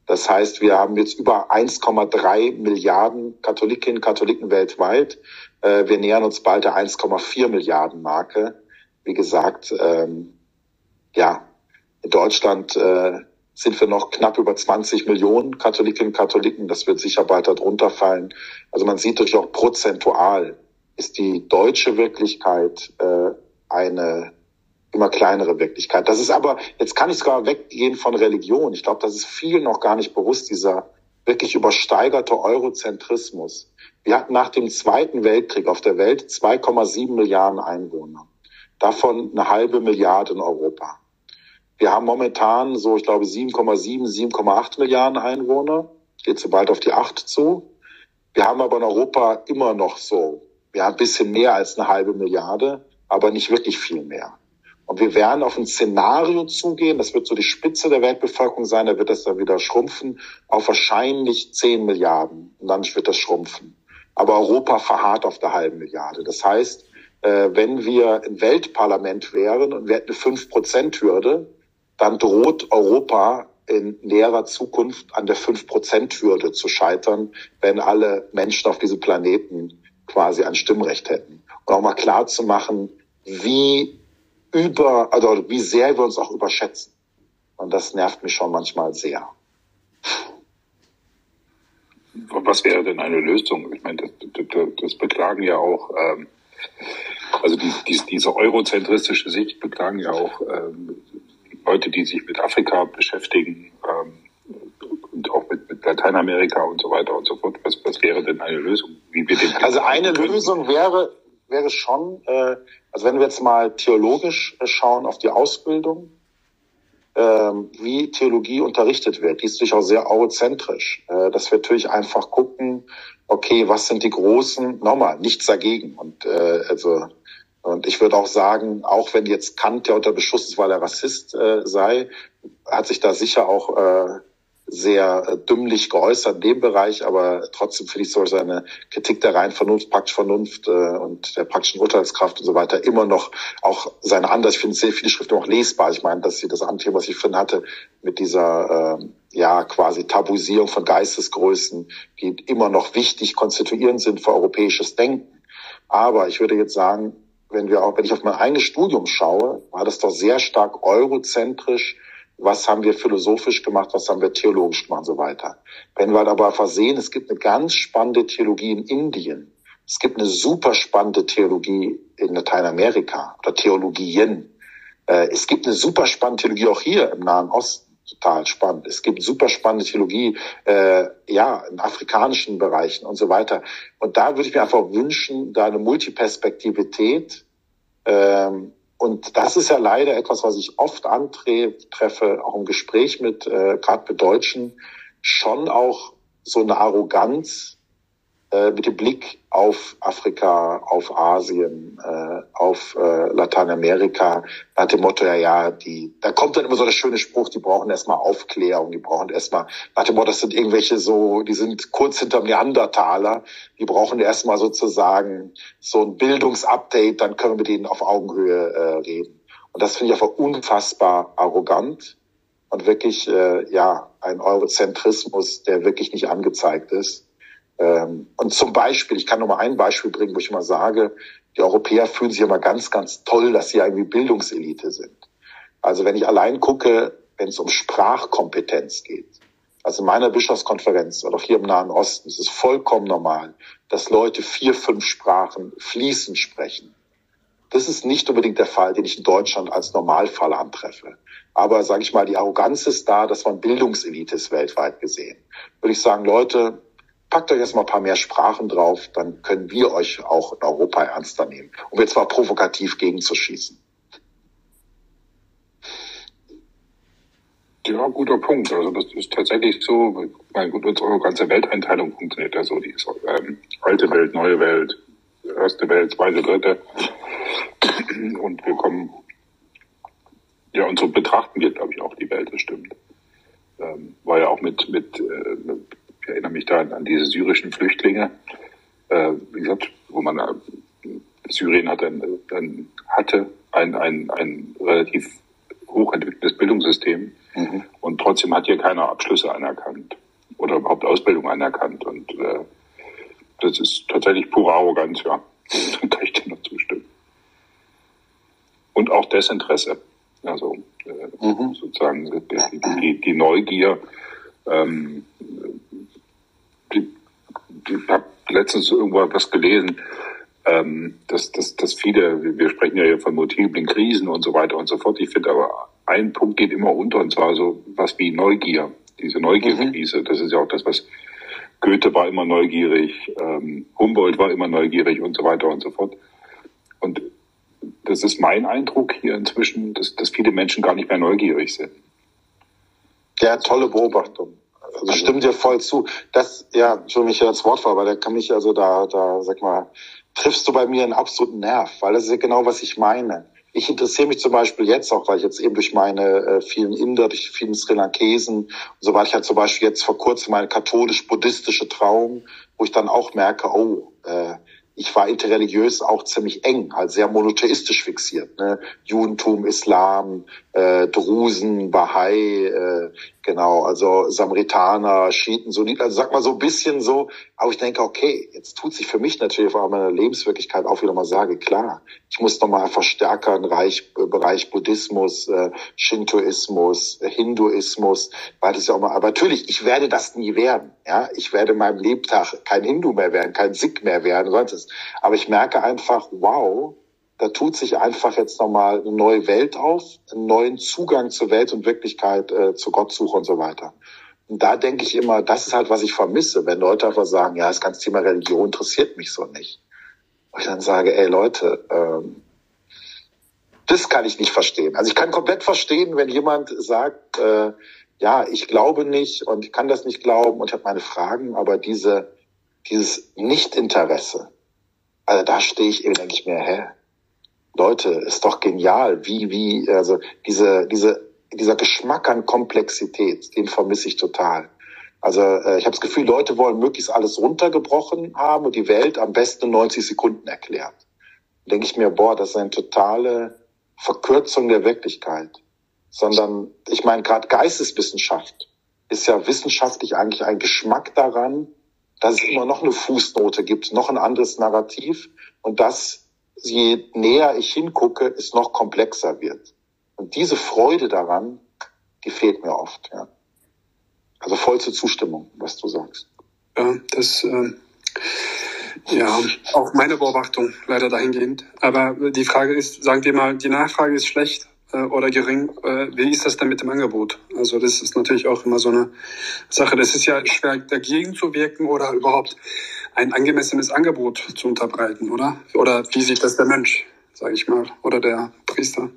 das heißt, wir haben jetzt über 1,3 Milliarden Katholikinnen Katholiken weltweit. Äh, wir nähern uns bald der 1,4 Milliarden Marke. Wie gesagt, ähm, ja, in Deutschland äh, sind wir noch knapp über 20 Millionen Katholikinnen und Katholiken. Das wird sicher bald darunter fallen. Also man sieht natürlich auch prozentual ist die deutsche Wirklichkeit äh, eine immer kleinere Wirklichkeit. Das ist aber, jetzt kann ich sogar weggehen von Religion. Ich glaube, das ist vielen noch gar nicht bewusst, dieser wirklich übersteigerte Eurozentrismus. Wir hatten nach dem Zweiten Weltkrieg auf der Welt 2,7 Milliarden Einwohner. Davon eine halbe Milliarde in Europa. Wir haben momentan so, ich glaube, 7,7, 7,8 Milliarden Einwohner. Geht so bald auf die 8 zu. Wir haben aber in Europa immer noch so, ja, ein bisschen mehr als eine halbe Milliarde, aber nicht wirklich viel mehr. Und wir werden auf ein Szenario zugehen, das wird so die Spitze der Weltbevölkerung sein, da wird das dann wieder schrumpfen, auf wahrscheinlich 10 Milliarden. Und dann wird das schrumpfen. Aber Europa verharrt auf der halben Milliarde. Das heißt, äh, wenn wir im Weltparlament wären und wir hätten eine 5-Prozent-Hürde, dann droht Europa in näherer Zukunft an der 5-Prozent-Hürde zu scheitern, wenn alle Menschen auf diesem Planeten quasi ein Stimmrecht hätten. Und auch mal klar zu machen, wie über, also wie sehr wir uns auch überschätzen. Und das nervt mich schon manchmal sehr. Was wäre denn eine Lösung? Ich meine, das, das, das beklagen ja auch, ähm, also die, die, diese eurozentristische Sicht beklagen ja auch ähm, Leute, die sich mit Afrika beschäftigen ähm, und auch mit, mit Lateinamerika und so weiter und so fort. Was, was wäre denn eine Lösung? Wie wir den also eine können? Lösung wäre, wäre schon, äh, also wenn wir jetzt mal theologisch äh, schauen auf die Ausbildung, ähm, wie Theologie unterrichtet wird. Die ist natürlich auch sehr eurozentrisch. Äh, dass wir natürlich einfach gucken, okay, was sind die großen, nochmal, nichts dagegen. Und äh, also und ich würde auch sagen, auch wenn jetzt Kant ja unter Beschuss ist, weil er Rassist äh, sei, hat sich da sicher auch äh, sehr äh, dümmlich geäußert in dem Bereich, aber trotzdem finde ich so seine Kritik der reinen Vernunft, praktischen Vernunft äh, und der praktischen Urteilskraft und so weiter immer noch auch seine anders. Ich finde sehr viele Schriften auch lesbar. Ich meine, dass sie das andere, was ich finde hatte, mit dieser äh, ja quasi Tabuisierung von Geistesgrößen, die immer noch wichtig konstituierend sind für europäisches Denken. Aber ich würde jetzt sagen, wenn wir auch, wenn ich auf mein eigenes Studium schaue, war das doch sehr stark eurozentrisch was haben wir philosophisch gemacht, was haben wir theologisch gemacht und so weiter. Wenn wir aber versehen, es gibt eine ganz spannende Theologie in Indien, es gibt eine super spannende Theologie in Lateinamerika oder Theologien. Äh, es gibt eine super spannende Theologie auch hier im Nahen Osten, total spannend. Es gibt super spannende Theologie, äh, ja, in afrikanischen Bereichen und so weiter. Und da würde ich mir einfach wünschen, da eine Multiperspektivität ähm, und das ist ja leider etwas, was ich oft antreffe, auch im Gespräch mit, äh, gerade mit Deutschen, schon auch so eine Arroganz, äh, mit dem Blick auf Afrika, auf Asien, äh, auf äh, Lateinamerika, nach dem Motto, ja, ja, die, da kommt dann immer so der schöne Spruch, die brauchen erstmal Aufklärung, die brauchen erstmal, nach dem Motto, das sind irgendwelche so, die sind kurz hinterm Neandertaler, die brauchen erstmal sozusagen so ein Bildungsupdate, dann können wir mit denen auf Augenhöhe äh, reden. Und das finde ich einfach unfassbar arrogant und wirklich, äh, ja, ein Eurozentrismus, der wirklich nicht angezeigt ist. Ähm, und zum Beispiel, ich kann nur mal ein Beispiel bringen, wo ich immer sage, die Europäer fühlen sich immer ganz, ganz toll, dass sie irgendwie Bildungselite sind. Also wenn ich allein gucke, wenn es um Sprachkompetenz geht, also in meiner Bischofskonferenz oder auch hier im Nahen Osten ist es vollkommen normal, dass Leute vier, fünf Sprachen fließend sprechen. Das ist nicht unbedingt der Fall, den ich in Deutschland als Normalfall antreffe. Aber sage ich mal, die Arroganz ist da, dass man Bildungselite ist weltweit gesehen. Würde ich sagen, Leute, packt euch erstmal ein paar mehr Sprachen drauf, dann können wir euch auch in Europa ernster nehmen, um jetzt mal provokativ gegenzuschießen. Ja, guter Punkt. Also das ist tatsächlich so, mein gut, unsere ganze Welteinteilung funktioniert ja so. Die ist ähm, alte Welt, neue Welt, erste Welt, zweite, dritte. Und wir kommen, ja, und so betrachten wir, glaube ich, auch die Welt, das stimmt. Ähm, war ja auch mit, mit, äh, mit ich erinnere mich da an diese syrischen Flüchtlinge, äh, wie gesagt, wo man äh, Syrien hat dann, dann hatte ein, ein, ein relativ hochentwickeltes Bildungssystem mhm. und trotzdem hat hier keiner Abschlüsse anerkannt oder überhaupt Ausbildung anerkannt und äh, das ist tatsächlich pure Arroganz, ja. da kann ich dir noch zustimmen. Und auch Desinteresse. Also äh, mhm. sozusagen die, die, die Neugier, ähm, ich habe letztens irgendwo was gelesen, ähm, dass, dass, dass viele, wir sprechen ja hier von multiplen Krisen und so weiter und so fort. Ich finde aber, ein Punkt geht immer unter und zwar so was wie Neugier. Diese Neugierkrise, mhm. das ist ja auch das, was Goethe war immer neugierig, ähm, Humboldt war immer neugierig und so weiter und so fort. Und das ist mein Eindruck hier inzwischen, dass, dass viele Menschen gar nicht mehr neugierig sind. Ja, tolle Beobachtung also stimmt dir voll zu. Das, ja, schon mich das Wort vor, aber da kann mich also da, da, sag mal, triffst du bei mir einen absoluten Nerv, weil das ist ja genau, was ich meine. Ich interessiere mich zum Beispiel jetzt auch, weil ich jetzt eben durch meine äh, vielen Inder, durch vielen Sri Lankesen und so weiter, ich hatte zum Beispiel jetzt vor kurzem meine katholisch-buddhistische Trauung, wo ich dann auch merke, oh, äh, ich war interreligiös auch ziemlich eng, halt sehr monotheistisch fixiert. Ne? Judentum, Islam, äh, Drusen, Bahai, äh, genau, also Samaritaner, Schiiten, Sunniten, also sag mal so ein bisschen so, aber ich denke, okay, jetzt tut sich für mich natürlich auch meiner Lebenswirklichkeit auch wieder mal sage, klar, ich muss nochmal einfach stärker im Bereich, Bereich Buddhismus, äh, Shintoismus, äh, Hinduismus, weil das ja auch mal, aber natürlich, ich werde das nie werden, ja, ich werde in meinem Lebtag kein Hindu mehr werden, kein Sikh mehr werden, sonst aber ich merke einfach, wow, da tut sich einfach jetzt nochmal eine neue Welt auf, einen neuen Zugang zur Welt und Wirklichkeit, äh, zu Gottsuche und so weiter. Und da denke ich immer, das ist halt, was ich vermisse, wenn Leute einfach sagen, ja, das ganze Thema Religion interessiert mich so nicht. Und ich dann sage, ey Leute, ähm, Das kann ich nicht verstehen. Also ich kann komplett verstehen, wenn jemand sagt, äh, ja, ich glaube nicht und ich kann das nicht glauben und ich habe meine Fragen, aber diese, dieses Nichtinteresse, also da stehe ich eben, denke ich mir, hä, Leute, ist doch genial, wie, wie, also diese, diese, dieser Geschmack an Komplexität, den vermisse ich total. Also äh, ich habe das Gefühl, Leute wollen möglichst alles runtergebrochen haben und die Welt am besten 90 Sekunden erklärt. Denke ich mir, boah, das ist eine totale Verkürzung der Wirklichkeit. Sondern, ich meine, gerade Geisteswissenschaft ist ja wissenschaftlich eigentlich ein Geschmack daran, dass es immer noch eine Fußnote gibt, noch ein anderes Narrativ und dass je näher ich hingucke, es noch komplexer wird. Und diese Freude daran, die fehlt mir oft. Ja. Also vollste Zustimmung, was du sagst. Ja, das äh, ja auch meine Beobachtung leider dahingehend. Aber die Frage ist, sagen wir mal, die Nachfrage ist schlecht äh, oder gering. Äh, wie ist das denn mit dem Angebot? Also das ist natürlich auch immer so eine Sache. Das ist ja schwer dagegen zu wirken oder überhaupt ein angemessenes Angebot zu unterbreiten, oder? Oder wie sieht das der Mensch, sage ich mal, oder der Priester?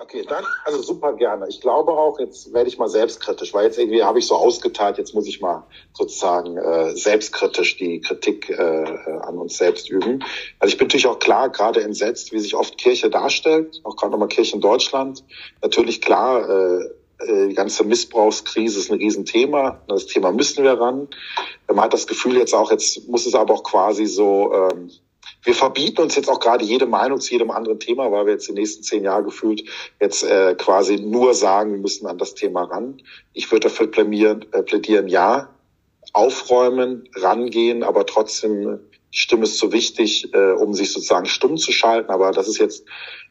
Okay, dann, also super gerne. Ich glaube auch, jetzt werde ich mal selbstkritisch, weil jetzt irgendwie habe ich so ausgeteilt, jetzt muss ich mal sozusagen äh, selbstkritisch die Kritik äh, an uns selbst üben. Also ich bin natürlich auch klar, gerade entsetzt, wie sich oft Kirche darstellt, auch gerade nochmal Kirche in Deutschland. Natürlich klar, äh, äh, die ganze Missbrauchskrise ist ein Riesenthema. Das Thema müssen wir ran. Man hat das Gefühl jetzt auch, jetzt muss es aber auch quasi so, ähm, wir verbieten uns jetzt auch gerade jede Meinung zu jedem anderen Thema, weil wir jetzt die nächsten zehn Jahre gefühlt jetzt äh, quasi nur sagen, wir müssen an das Thema ran. Ich würde dafür plädieren, äh, plädieren, ja, aufräumen, rangehen, aber trotzdem die Stimme ist so wichtig, äh, um sich sozusagen stumm zu schalten. Aber das ist jetzt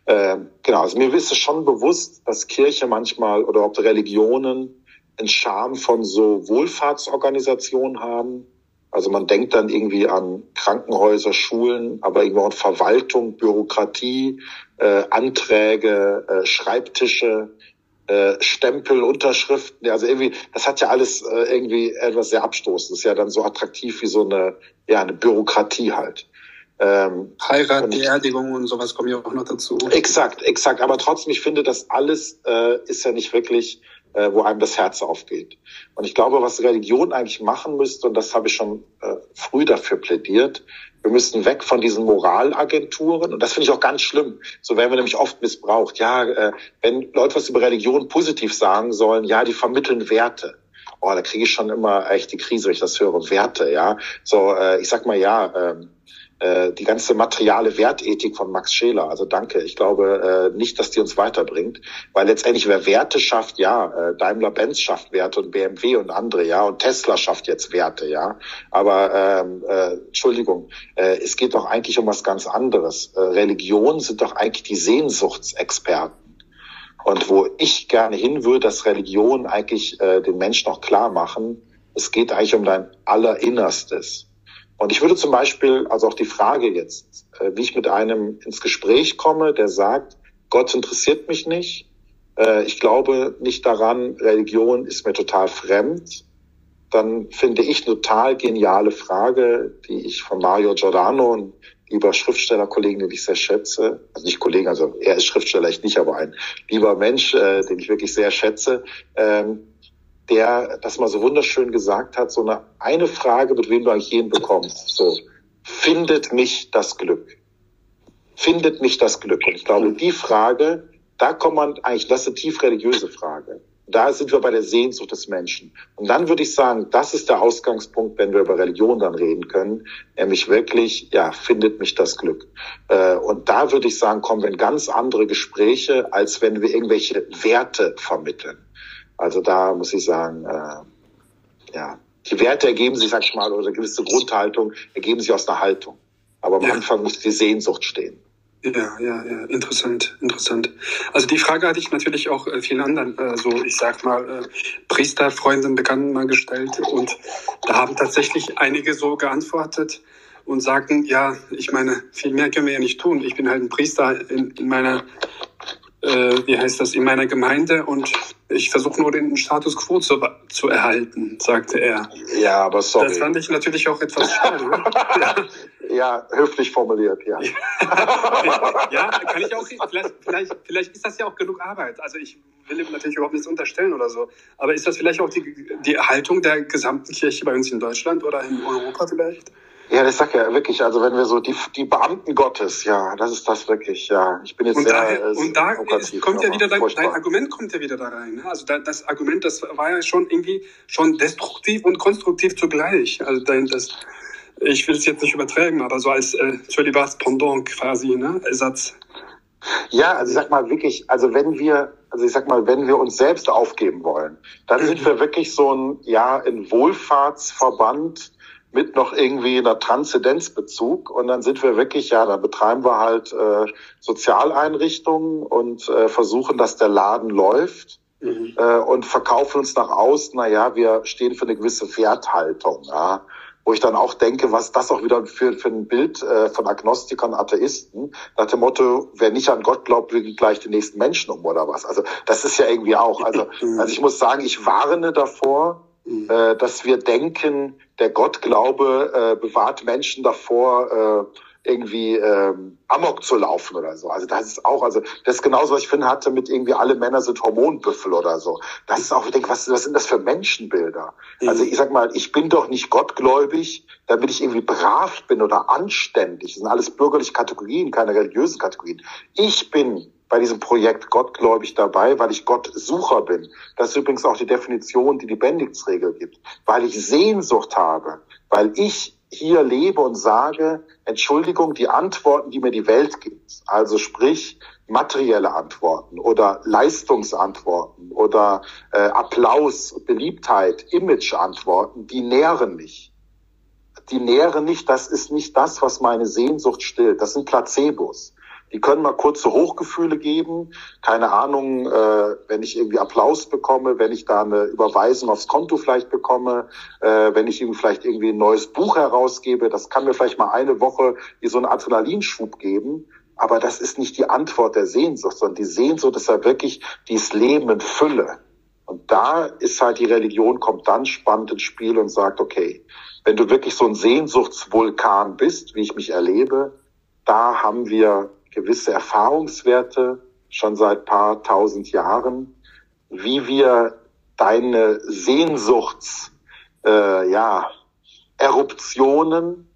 äh, genau. Also mir ist es schon bewusst, dass Kirche manchmal oder ob Religionen einen Charme von so Wohlfahrtsorganisationen haben also man denkt dann irgendwie an Krankenhäuser, Schulen, aber irgendwie auch an Verwaltung, Bürokratie, äh, Anträge, äh, Schreibtische, äh, Stempel, Unterschriften. Also irgendwie, das hat ja alles äh, irgendwie etwas sehr Abstoßendes. Ja dann so attraktiv wie so eine, ja, eine Bürokratie halt. Ähm, Heirat, Beerdigung und sowas kommen ja auch noch dazu. Exakt, exakt. Aber trotzdem, ich finde, das alles äh, ist ja nicht wirklich äh, wo einem das Herz aufgeht. Und ich glaube, was Religion eigentlich machen müsste, und das habe ich schon äh, früh dafür plädiert, wir müssten weg von diesen Moralagenturen. Und das finde ich auch ganz schlimm. So werden wir nämlich oft missbraucht. Ja, äh, wenn Leute was über Religion positiv sagen sollen, ja, die vermitteln Werte. Oh, da kriege ich schon immer echt die Krise, wenn ich das höre. Werte, ja. So, äh, ich sag mal ja, äh, äh, die ganze materiale Wertethik von Max Scheler. Also danke. Ich glaube äh, nicht, dass die uns weiterbringt, weil letztendlich wer Werte schafft, ja, äh, Daimler-Benz schafft Werte und BMW und andere, ja, und Tesla schafft jetzt Werte, ja. Aber ähm, äh, Entschuldigung, äh, es geht doch eigentlich um was ganz anderes. Äh, Religionen sind doch eigentlich die Sehnsuchtsexperten. Und wo ich gerne hin würde, dass Religionen eigentlich äh, den Menschen noch klar machen, es geht eigentlich um dein Allerinnerstes. Und ich würde zum Beispiel, also auch die Frage jetzt, äh, wie ich mit einem ins Gespräch komme, der sagt, Gott interessiert mich nicht, äh, ich glaube nicht daran, Religion ist mir total fremd, dann finde ich eine total geniale Frage, die ich von Mario Giordano, ein lieber Schriftstellerkollegen, den ich sehr schätze, also nicht Kollegen, also er ist Schriftsteller, ich nicht, aber ein lieber Mensch, äh, den ich wirklich sehr schätze, ähm, der das mal so wunderschön gesagt hat, so eine, eine Frage, mit wem du eigentlich jeden bekommst. So, findet mich das Glück? Findet mich das Glück? Und ich glaube, die Frage, da kommt man eigentlich, das ist eine tief religiöse Frage. Da sind wir bei der Sehnsucht des Menschen. Und dann würde ich sagen, das ist der Ausgangspunkt, wenn wir über Religion dann reden können, nämlich wirklich, ja, findet mich das Glück. Äh, und da würde ich sagen, kommen wir in ganz andere Gespräche, als wenn wir irgendwelche Werte vermitteln. Also da muss ich sagen, äh, ja, die Werte ergeben sich, sag ich mal, oder eine gewisse Grundhaltung ergeben sich aus einer Haltung. Aber am ja. Anfang muss die Sehnsucht stehen. Ja, ja, ja, interessant, interessant. Also die Frage hatte ich natürlich auch äh, vielen anderen, äh, so ich sag mal, äh, Priesterfreunden, Bekannten mal gestellt und da haben tatsächlich einige so geantwortet und sagten, ja, ich meine, viel mehr können wir ja nicht tun. Ich bin halt ein Priester in, in meiner äh, wie heißt das, in meiner Gemeinde und ich versuche nur den Status quo zu, zu erhalten, sagte er. Ja, aber sorry. Das fand ich natürlich auch etwas schade. ja. Ja, höflich formuliert, ja. ja, kann ich auch, vielleicht, vielleicht, vielleicht ist das ja auch genug Arbeit. Also ich will ihm natürlich überhaupt nichts unterstellen oder so. Aber ist das vielleicht auch die, die Haltung der gesamten Kirche bei uns in Deutschland oder in Europa vielleicht? Ja, ich sag ja wirklich, also wenn wir so die, die Beamten Gottes, ja, das ist das wirklich, ja. Ich bin jetzt und sehr. Daher, äh, und da kommt ja wieder dein, dein, Argument kommt ja wieder da rein. Ne? Also da, das Argument, das war ja schon irgendwie schon destruktiv und konstruktiv zugleich. Also dein, das, ich will es jetzt nicht übertreiben, aber so als äh, Zölibats Pendant quasi, ne, Ersatz. Ja, also ich sag mal wirklich, also wenn wir, also ich sag mal, wenn wir uns selbst aufgeben wollen, dann mhm. sind wir wirklich so ein, ja, ein Wohlfahrtsverband mit noch irgendwie einer Transzendenzbezug und dann sind wir wirklich, ja, da betreiben wir halt äh, Sozialeinrichtungen und äh, versuchen, dass der Laden läuft mhm. äh, und verkaufen uns nach außen, na ja, wir stehen für eine gewisse Werthaltung, ja wo ich dann auch denke, was das auch wieder für, für ein Bild äh, von Agnostikern, Atheisten, nach dem Motto, wer nicht an Gott glaubt, will gleich den nächsten Menschen um oder was. Also das ist ja irgendwie auch. Also, mhm. also ich muss sagen, ich warne davor, mhm. äh, dass wir denken, der Gottglaube äh, bewahrt Menschen davor, äh, irgendwie ähm, Amok zu laufen oder so. Also das ist auch, also das ist genauso, was ich finde, hatte mit irgendwie alle Männer sind Hormonbüffel oder so. Das ist auch, ich denke, was, was sind das für Menschenbilder? Mhm. Also ich sag mal, ich bin doch nicht gottgläubig, damit ich irgendwie brav bin oder anständig. Das sind alles bürgerliche Kategorien, keine religiösen Kategorien. Ich bin bei diesem Projekt gottgläubig dabei, weil ich Gottsucher bin. Das ist übrigens auch die Definition, die die Bendixregel gibt. Weil ich Sehnsucht habe, weil ich hier lebe und sage, Entschuldigung, die Antworten, die mir die Welt gibt, also sprich materielle Antworten oder Leistungsantworten oder äh, Applaus, Beliebtheit, Imageantworten, die nähren mich. Die nähren nicht, das ist nicht das, was meine Sehnsucht stillt. Das sind Placebos. Die können mal kurze Hochgefühle geben. Keine Ahnung, äh, wenn ich irgendwie Applaus bekomme, wenn ich da eine Überweisung aufs Konto vielleicht bekomme, äh, wenn ich ihm vielleicht irgendwie ein neues Buch herausgebe. Das kann mir vielleicht mal eine Woche wie so einen Adrenalinschub geben. Aber das ist nicht die Antwort der Sehnsucht, sondern die Sehnsucht ist ja wirklich dieses Leben in Fülle. Und da ist halt die Religion, kommt dann spannend ins Spiel und sagt, okay, wenn du wirklich so ein Sehnsuchtsvulkan bist, wie ich mich erlebe, da haben wir gewisse Erfahrungswerte schon seit paar tausend Jahren, wie wir deine Sehnsuchts, äh, ja, Eruptionen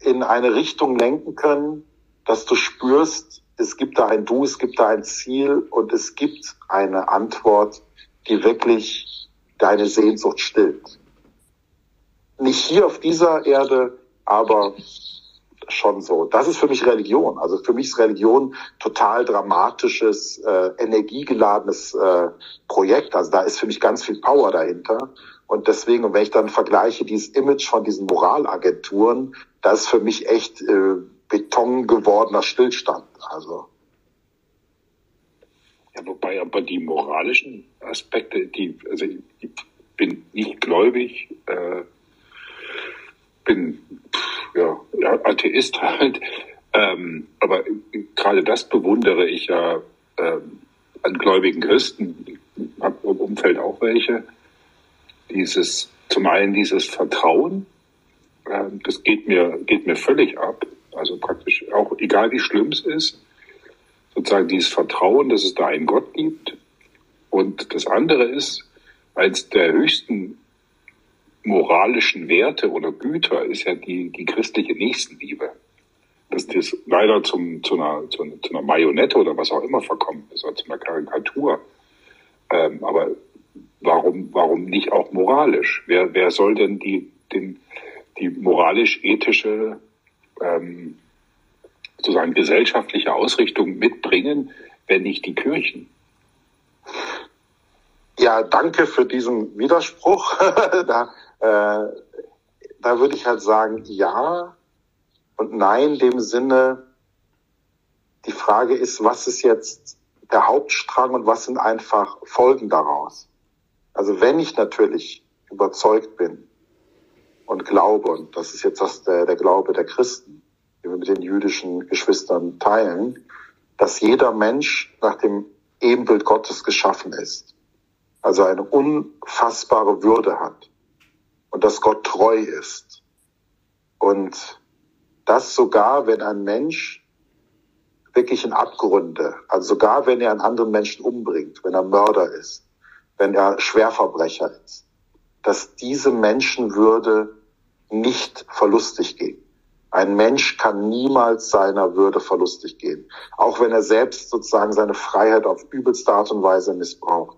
in eine Richtung lenken können, dass du spürst, es gibt da ein Du, es gibt da ein Ziel und es gibt eine Antwort, die wirklich deine Sehnsucht stillt. Nicht hier auf dieser Erde, aber schon so. Das ist für mich Religion. Also für mich ist Religion total dramatisches, äh, energiegeladenes äh, Projekt. Also da ist für mich ganz viel Power dahinter. Und deswegen, und wenn ich dann vergleiche dieses Image von diesen Moralagenturen, das ist für mich echt äh, Beton gewordener Stillstand. Also. Ja, wobei aber die moralischen Aspekte, die, also ich bin nicht gläubig, äh, bin ja, ja, Atheist halt. Ähm, aber gerade das bewundere ich ja ähm, an gläubigen Christen. Ich habe im Umfeld auch welche. Dieses, zum einen dieses Vertrauen, äh, das geht mir, geht mir völlig ab. Also praktisch auch, egal wie schlimm es ist, sozusagen dieses Vertrauen, dass es da einen Gott gibt. Und das andere ist, als der höchsten moralischen Werte oder Güter ist ja die, die christliche Nächstenliebe. Dass das leider zum, zu, einer, zu, einer, zu einer Marionette oder was auch immer verkommen ist, oder zu einer Karikatur. Ähm, aber warum, warum nicht auch moralisch? Wer, wer soll denn die, den, die moralisch-ethische ähm, sozusagen gesellschaftliche Ausrichtung mitbringen, wenn nicht die Kirchen? Ja, danke für diesen Widerspruch. da äh, da würde ich halt sagen, ja und nein, in dem Sinne, die Frage ist, was ist jetzt der Hauptstrang und was sind einfach Folgen daraus? Also wenn ich natürlich überzeugt bin und glaube, und das ist jetzt das, der, der Glaube der Christen, die wir mit den jüdischen Geschwistern teilen, dass jeder Mensch nach dem Ebenbild Gottes geschaffen ist, also eine unfassbare Würde hat und dass Gott treu ist und dass sogar wenn ein Mensch wirklich in Abgründe, also sogar wenn er einen anderen Menschen umbringt, wenn er Mörder ist, wenn er Schwerverbrecher ist, dass diese Menschenwürde nicht verlustig gehen. Ein Mensch kann niemals seiner Würde verlustig gehen, auch wenn er selbst sozusagen seine Freiheit auf übelste Art und Weise missbraucht.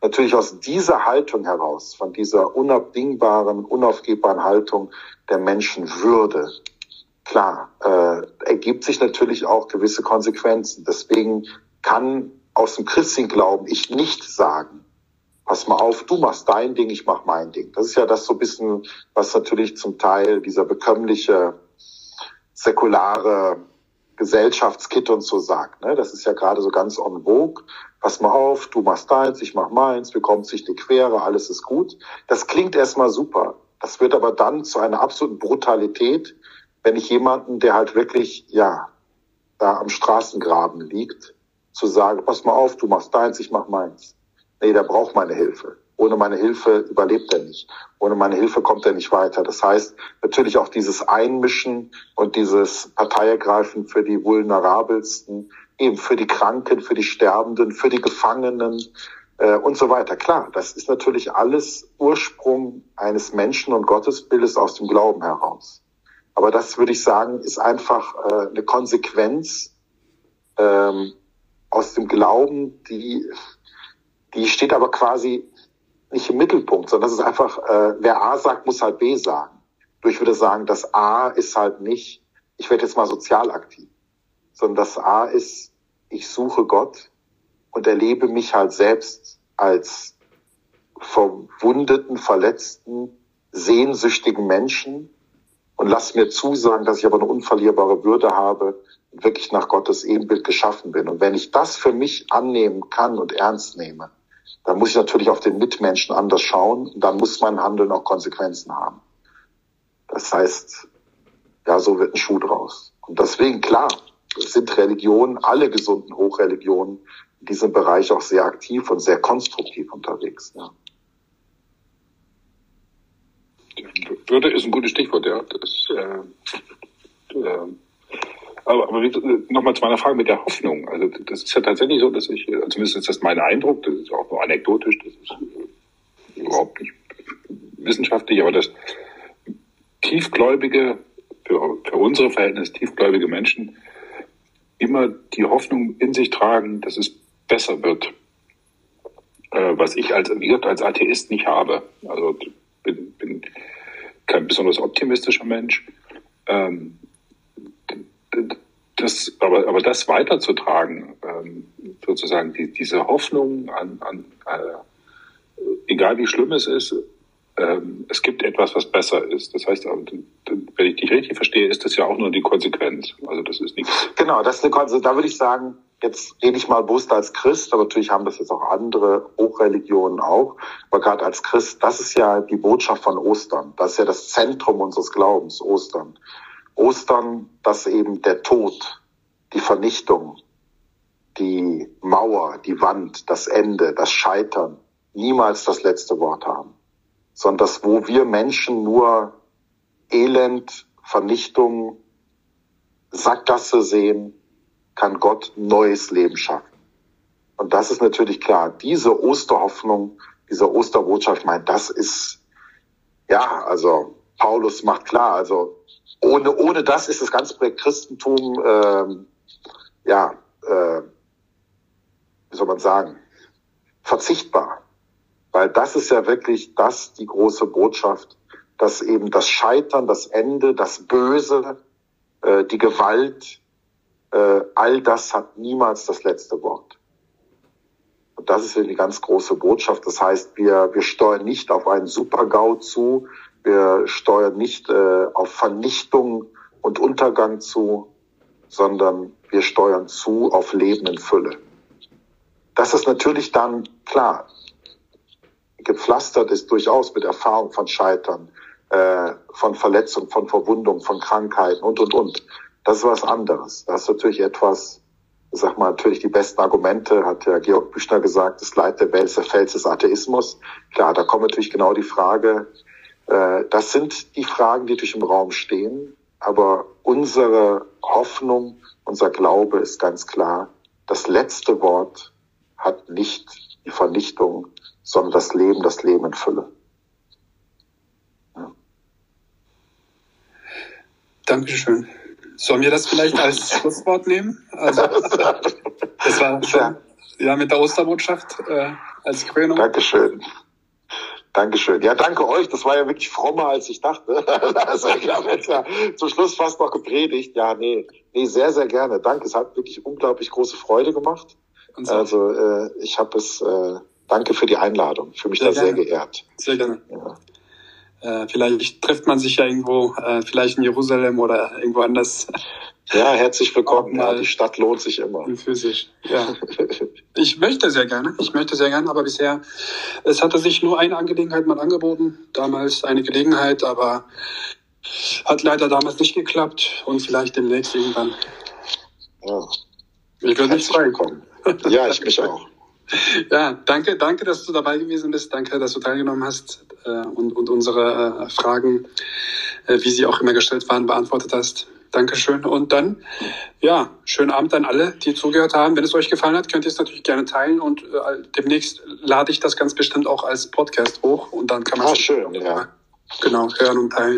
Natürlich aus dieser Haltung heraus, von dieser unabdingbaren, unaufgebbaren Haltung der Menschenwürde, klar, äh, ergibt sich natürlich auch gewisse Konsequenzen. Deswegen kann aus dem christlichen Glauben ich nicht sagen, pass mal auf, du machst dein Ding, ich mach mein Ding. Das ist ja das so ein bisschen, was natürlich zum Teil dieser bekömmliche säkulare Gesellschaftskit und so sagt. Ne? Das ist ja gerade so ganz en vogue. Pass mal auf, du machst deins, ich mach meins, wir kommen sich die Quere, alles ist gut. Das klingt erstmal super. Das wird aber dann zu einer absoluten Brutalität, wenn ich jemanden, der halt wirklich, ja, da am Straßengraben liegt, zu sagen, pass mal auf, du machst deins, ich mach meins. Nee, der braucht meine Hilfe. Ohne meine Hilfe überlebt er nicht. Ohne meine Hilfe kommt er nicht weiter. Das heißt, natürlich auch dieses Einmischen und dieses Parteiergreifen für die Vulnerabelsten, eben für die Kranken, für die Sterbenden, für die Gefangenen äh, und so weiter. Klar, das ist natürlich alles Ursprung eines Menschen- und Gottesbildes aus dem Glauben heraus. Aber das würde ich sagen, ist einfach äh, eine Konsequenz ähm, aus dem Glauben, die, die steht aber quasi nicht im Mittelpunkt, sondern das ist einfach, äh, wer A sagt, muss halt B sagen. Ich würde sagen, das A ist halt nicht, ich werde jetzt mal sozial aktiv, sondern das A ist, ich suche Gott und erlebe mich halt selbst als verwundeten, verletzten, sehnsüchtigen Menschen und lass mir zusagen, dass ich aber eine unverlierbare Würde habe und wirklich nach Gottes Ebenbild geschaffen bin. Und wenn ich das für mich annehmen kann und ernst nehme, dann muss ich natürlich auf den Mitmenschen anders schauen. Und dann muss mein Handeln auch Konsequenzen haben. Das heißt, ja, so wird ein Schuh draus. Und deswegen, klar, sind Religionen, alle gesunden Hochreligionen in diesem Bereich auch sehr aktiv und sehr konstruktiv unterwegs. Ja. Würde ist ein gutes Stichwort, ja. Das, äh, äh, aber, aber nochmal zu meiner Frage mit der Hoffnung. Also das ist ja tatsächlich so, dass ich, zumindest ist das mein Eindruck, das ist auch nur anekdotisch, das ist äh, überhaupt nicht wissenschaftlich, aber dass tiefgläubige, für, für unsere Verhältnisse tiefgläubige Menschen immer die Hoffnung in sich tragen, dass es besser wird. Äh, was ich als, als Atheist nicht habe. Also bin, bin kein besonders optimistischer Mensch. Ähm, das, aber, aber das weiterzutragen, ähm, sozusagen die, diese Hoffnung an, an äh, egal wie schlimm es ist, ähm, es gibt etwas, was besser ist. Das heißt, wenn ich dich richtig verstehe, ist das ja auch nur die Konsequenz. Also das ist nichts. Genau, das ist eine Konsequenz. Da würde ich sagen, jetzt rede ich mal bewusst als Christ, aber natürlich haben das jetzt auch andere Hochreligionen auch. Aber gerade als Christ, das ist ja die Botschaft von Ostern. Das ist ja das Zentrum unseres Glaubens, Ostern. Ostern, dass eben der Tod, die Vernichtung, die Mauer, die Wand, das Ende, das Scheitern niemals das letzte Wort haben, sondern dass wo wir Menschen nur Elend, Vernichtung, Sackgasse sehen, kann Gott neues Leben schaffen. Und das ist natürlich klar. Diese Osterhoffnung, diese Osterbotschaft, ich meine, das ist, ja, also Paulus macht klar, also ohne, ohne das ist das ganze Projekt Christentum, ähm, ja, äh, wie soll man sagen, verzichtbar. Weil das ist ja wirklich das, die große Botschaft, dass eben das Scheitern, das Ende, das Böse, äh, die Gewalt, äh, all das hat niemals das letzte Wort. Und das ist ja die ganz große Botschaft. Das heißt, wir, wir steuern nicht auf einen Super-GAU zu, wir steuern nicht äh, auf Vernichtung und Untergang zu, sondern wir steuern zu auf Leben in Fülle. Das ist natürlich dann klar, gepflastert ist durchaus mit Erfahrung von Scheitern, äh, von Verletzungen, von Verwundungen, von Krankheiten und, und, und. Das ist was anderes. Das ist natürlich etwas, sag mal, natürlich die besten Argumente, hat ja Georg Büchner gesagt, das Leid der Welt der Fels des Atheismus. Klar, da kommt natürlich genau die Frage, das sind die Fragen, die durch im Raum stehen. aber unsere Hoffnung, unser Glaube ist ganz klar, das letzte Wort hat nicht die Vernichtung, sondern das Leben, das Leben in Fülle. Ja. Dankeschön. Sollen wir das vielleicht als Schlusswort nehmen? Also, das war schon, ja, mit der Osterbotschaft äh, als Krönung. Dankeschön. Dankeschön. Ja, danke euch. Das war ja wirklich frommer, als ich dachte. Also, ich habe jetzt ja zum Schluss fast noch gepredigt. Ja, nee, nee, sehr, sehr gerne. Danke. Es hat wirklich unglaublich große Freude gemacht. So. Also äh, ich habe es. Äh, danke für die Einladung. Fühle mich sehr da gerne. sehr geehrt. Sehr gerne. Ja. Äh, vielleicht trifft man sich ja irgendwo, äh, vielleicht in Jerusalem oder irgendwo anders. Ja, herzlich willkommen. Ja, die Stadt lohnt sich immer. Physisch, ja. Ich möchte sehr gerne, ich möchte sehr gerne, aber bisher, es hatte sich nur eine Angelegenheit mal angeboten, damals eine Gelegenheit, aber hat leider damals nicht geklappt und vielleicht demnächst irgendwann. Ja. Ich würde mich freuen. Ja, ich mich auch. Ja, danke, danke, dass du dabei gewesen bist. Danke, dass du teilgenommen hast äh, und, und unsere äh, Fragen, äh, wie sie auch immer gestellt waren, beantwortet hast. Dankeschön. Und dann, ja, schönen Abend an alle, die zugehört haben. Wenn es euch gefallen hat, könnt ihr es natürlich gerne teilen und äh, demnächst lade ich das ganz bestimmt auch als Podcast hoch und dann kann man ah, schön, ja. genau hören und teilen.